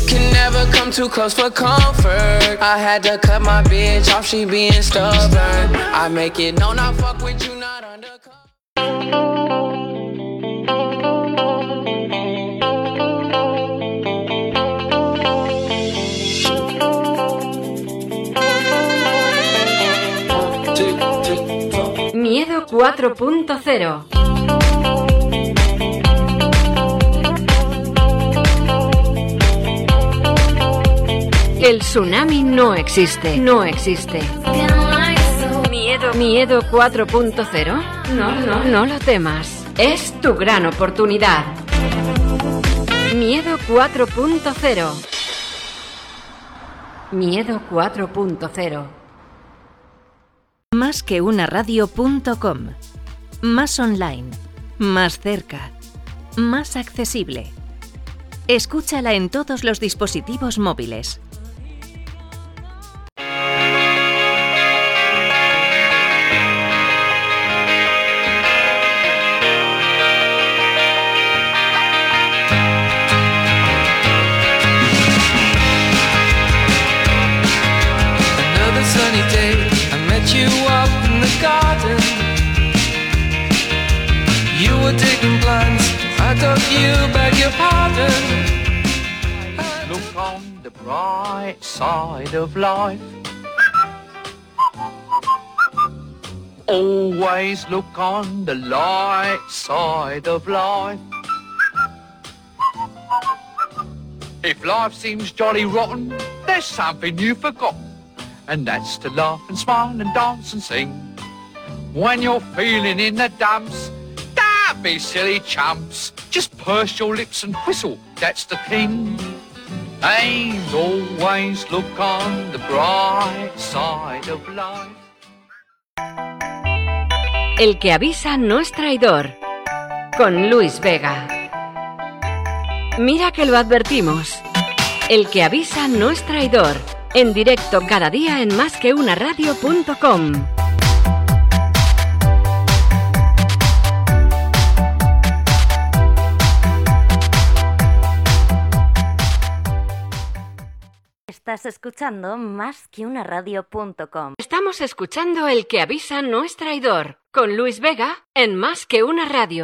S4: Can never come too close for comfort. I had to cut my bitch off, she being stubborn. I make it known I fuck with you, not undercover.
S1: Miedo 4.0 El tsunami no existe, no existe. Miedo, miedo 4.0. No, no, no lo temas. Es tu gran oportunidad. Miedo 4.0. Miedo 4.0.
S9: Más que una radio.com. Más online. Más cerca. Más accesible. Escúchala en todos los dispositivos móviles.
S4: Garden. You were digging plants, I dug you, beg your pardon.
S10: Look on the bright side of life. Always look on the light side of life. If life seems jolly rotten, there's something you've forgotten. And that's to laugh and smile and dance and sing. When you're feeling in the dumps, don't be silly chumps. Just purse your lips and whistle, that's the thing. And always look on the bright side of life.
S1: El que avisa no es traidor. Con Luis Vega. Mira que lo advertimos. El que avisa no es traidor. En directo cada día en másqueunaradio.com.
S11: Estás escuchando más.
S1: Estamos escuchando El que avisa no es traidor. Con Luis Vega en Más que una radio.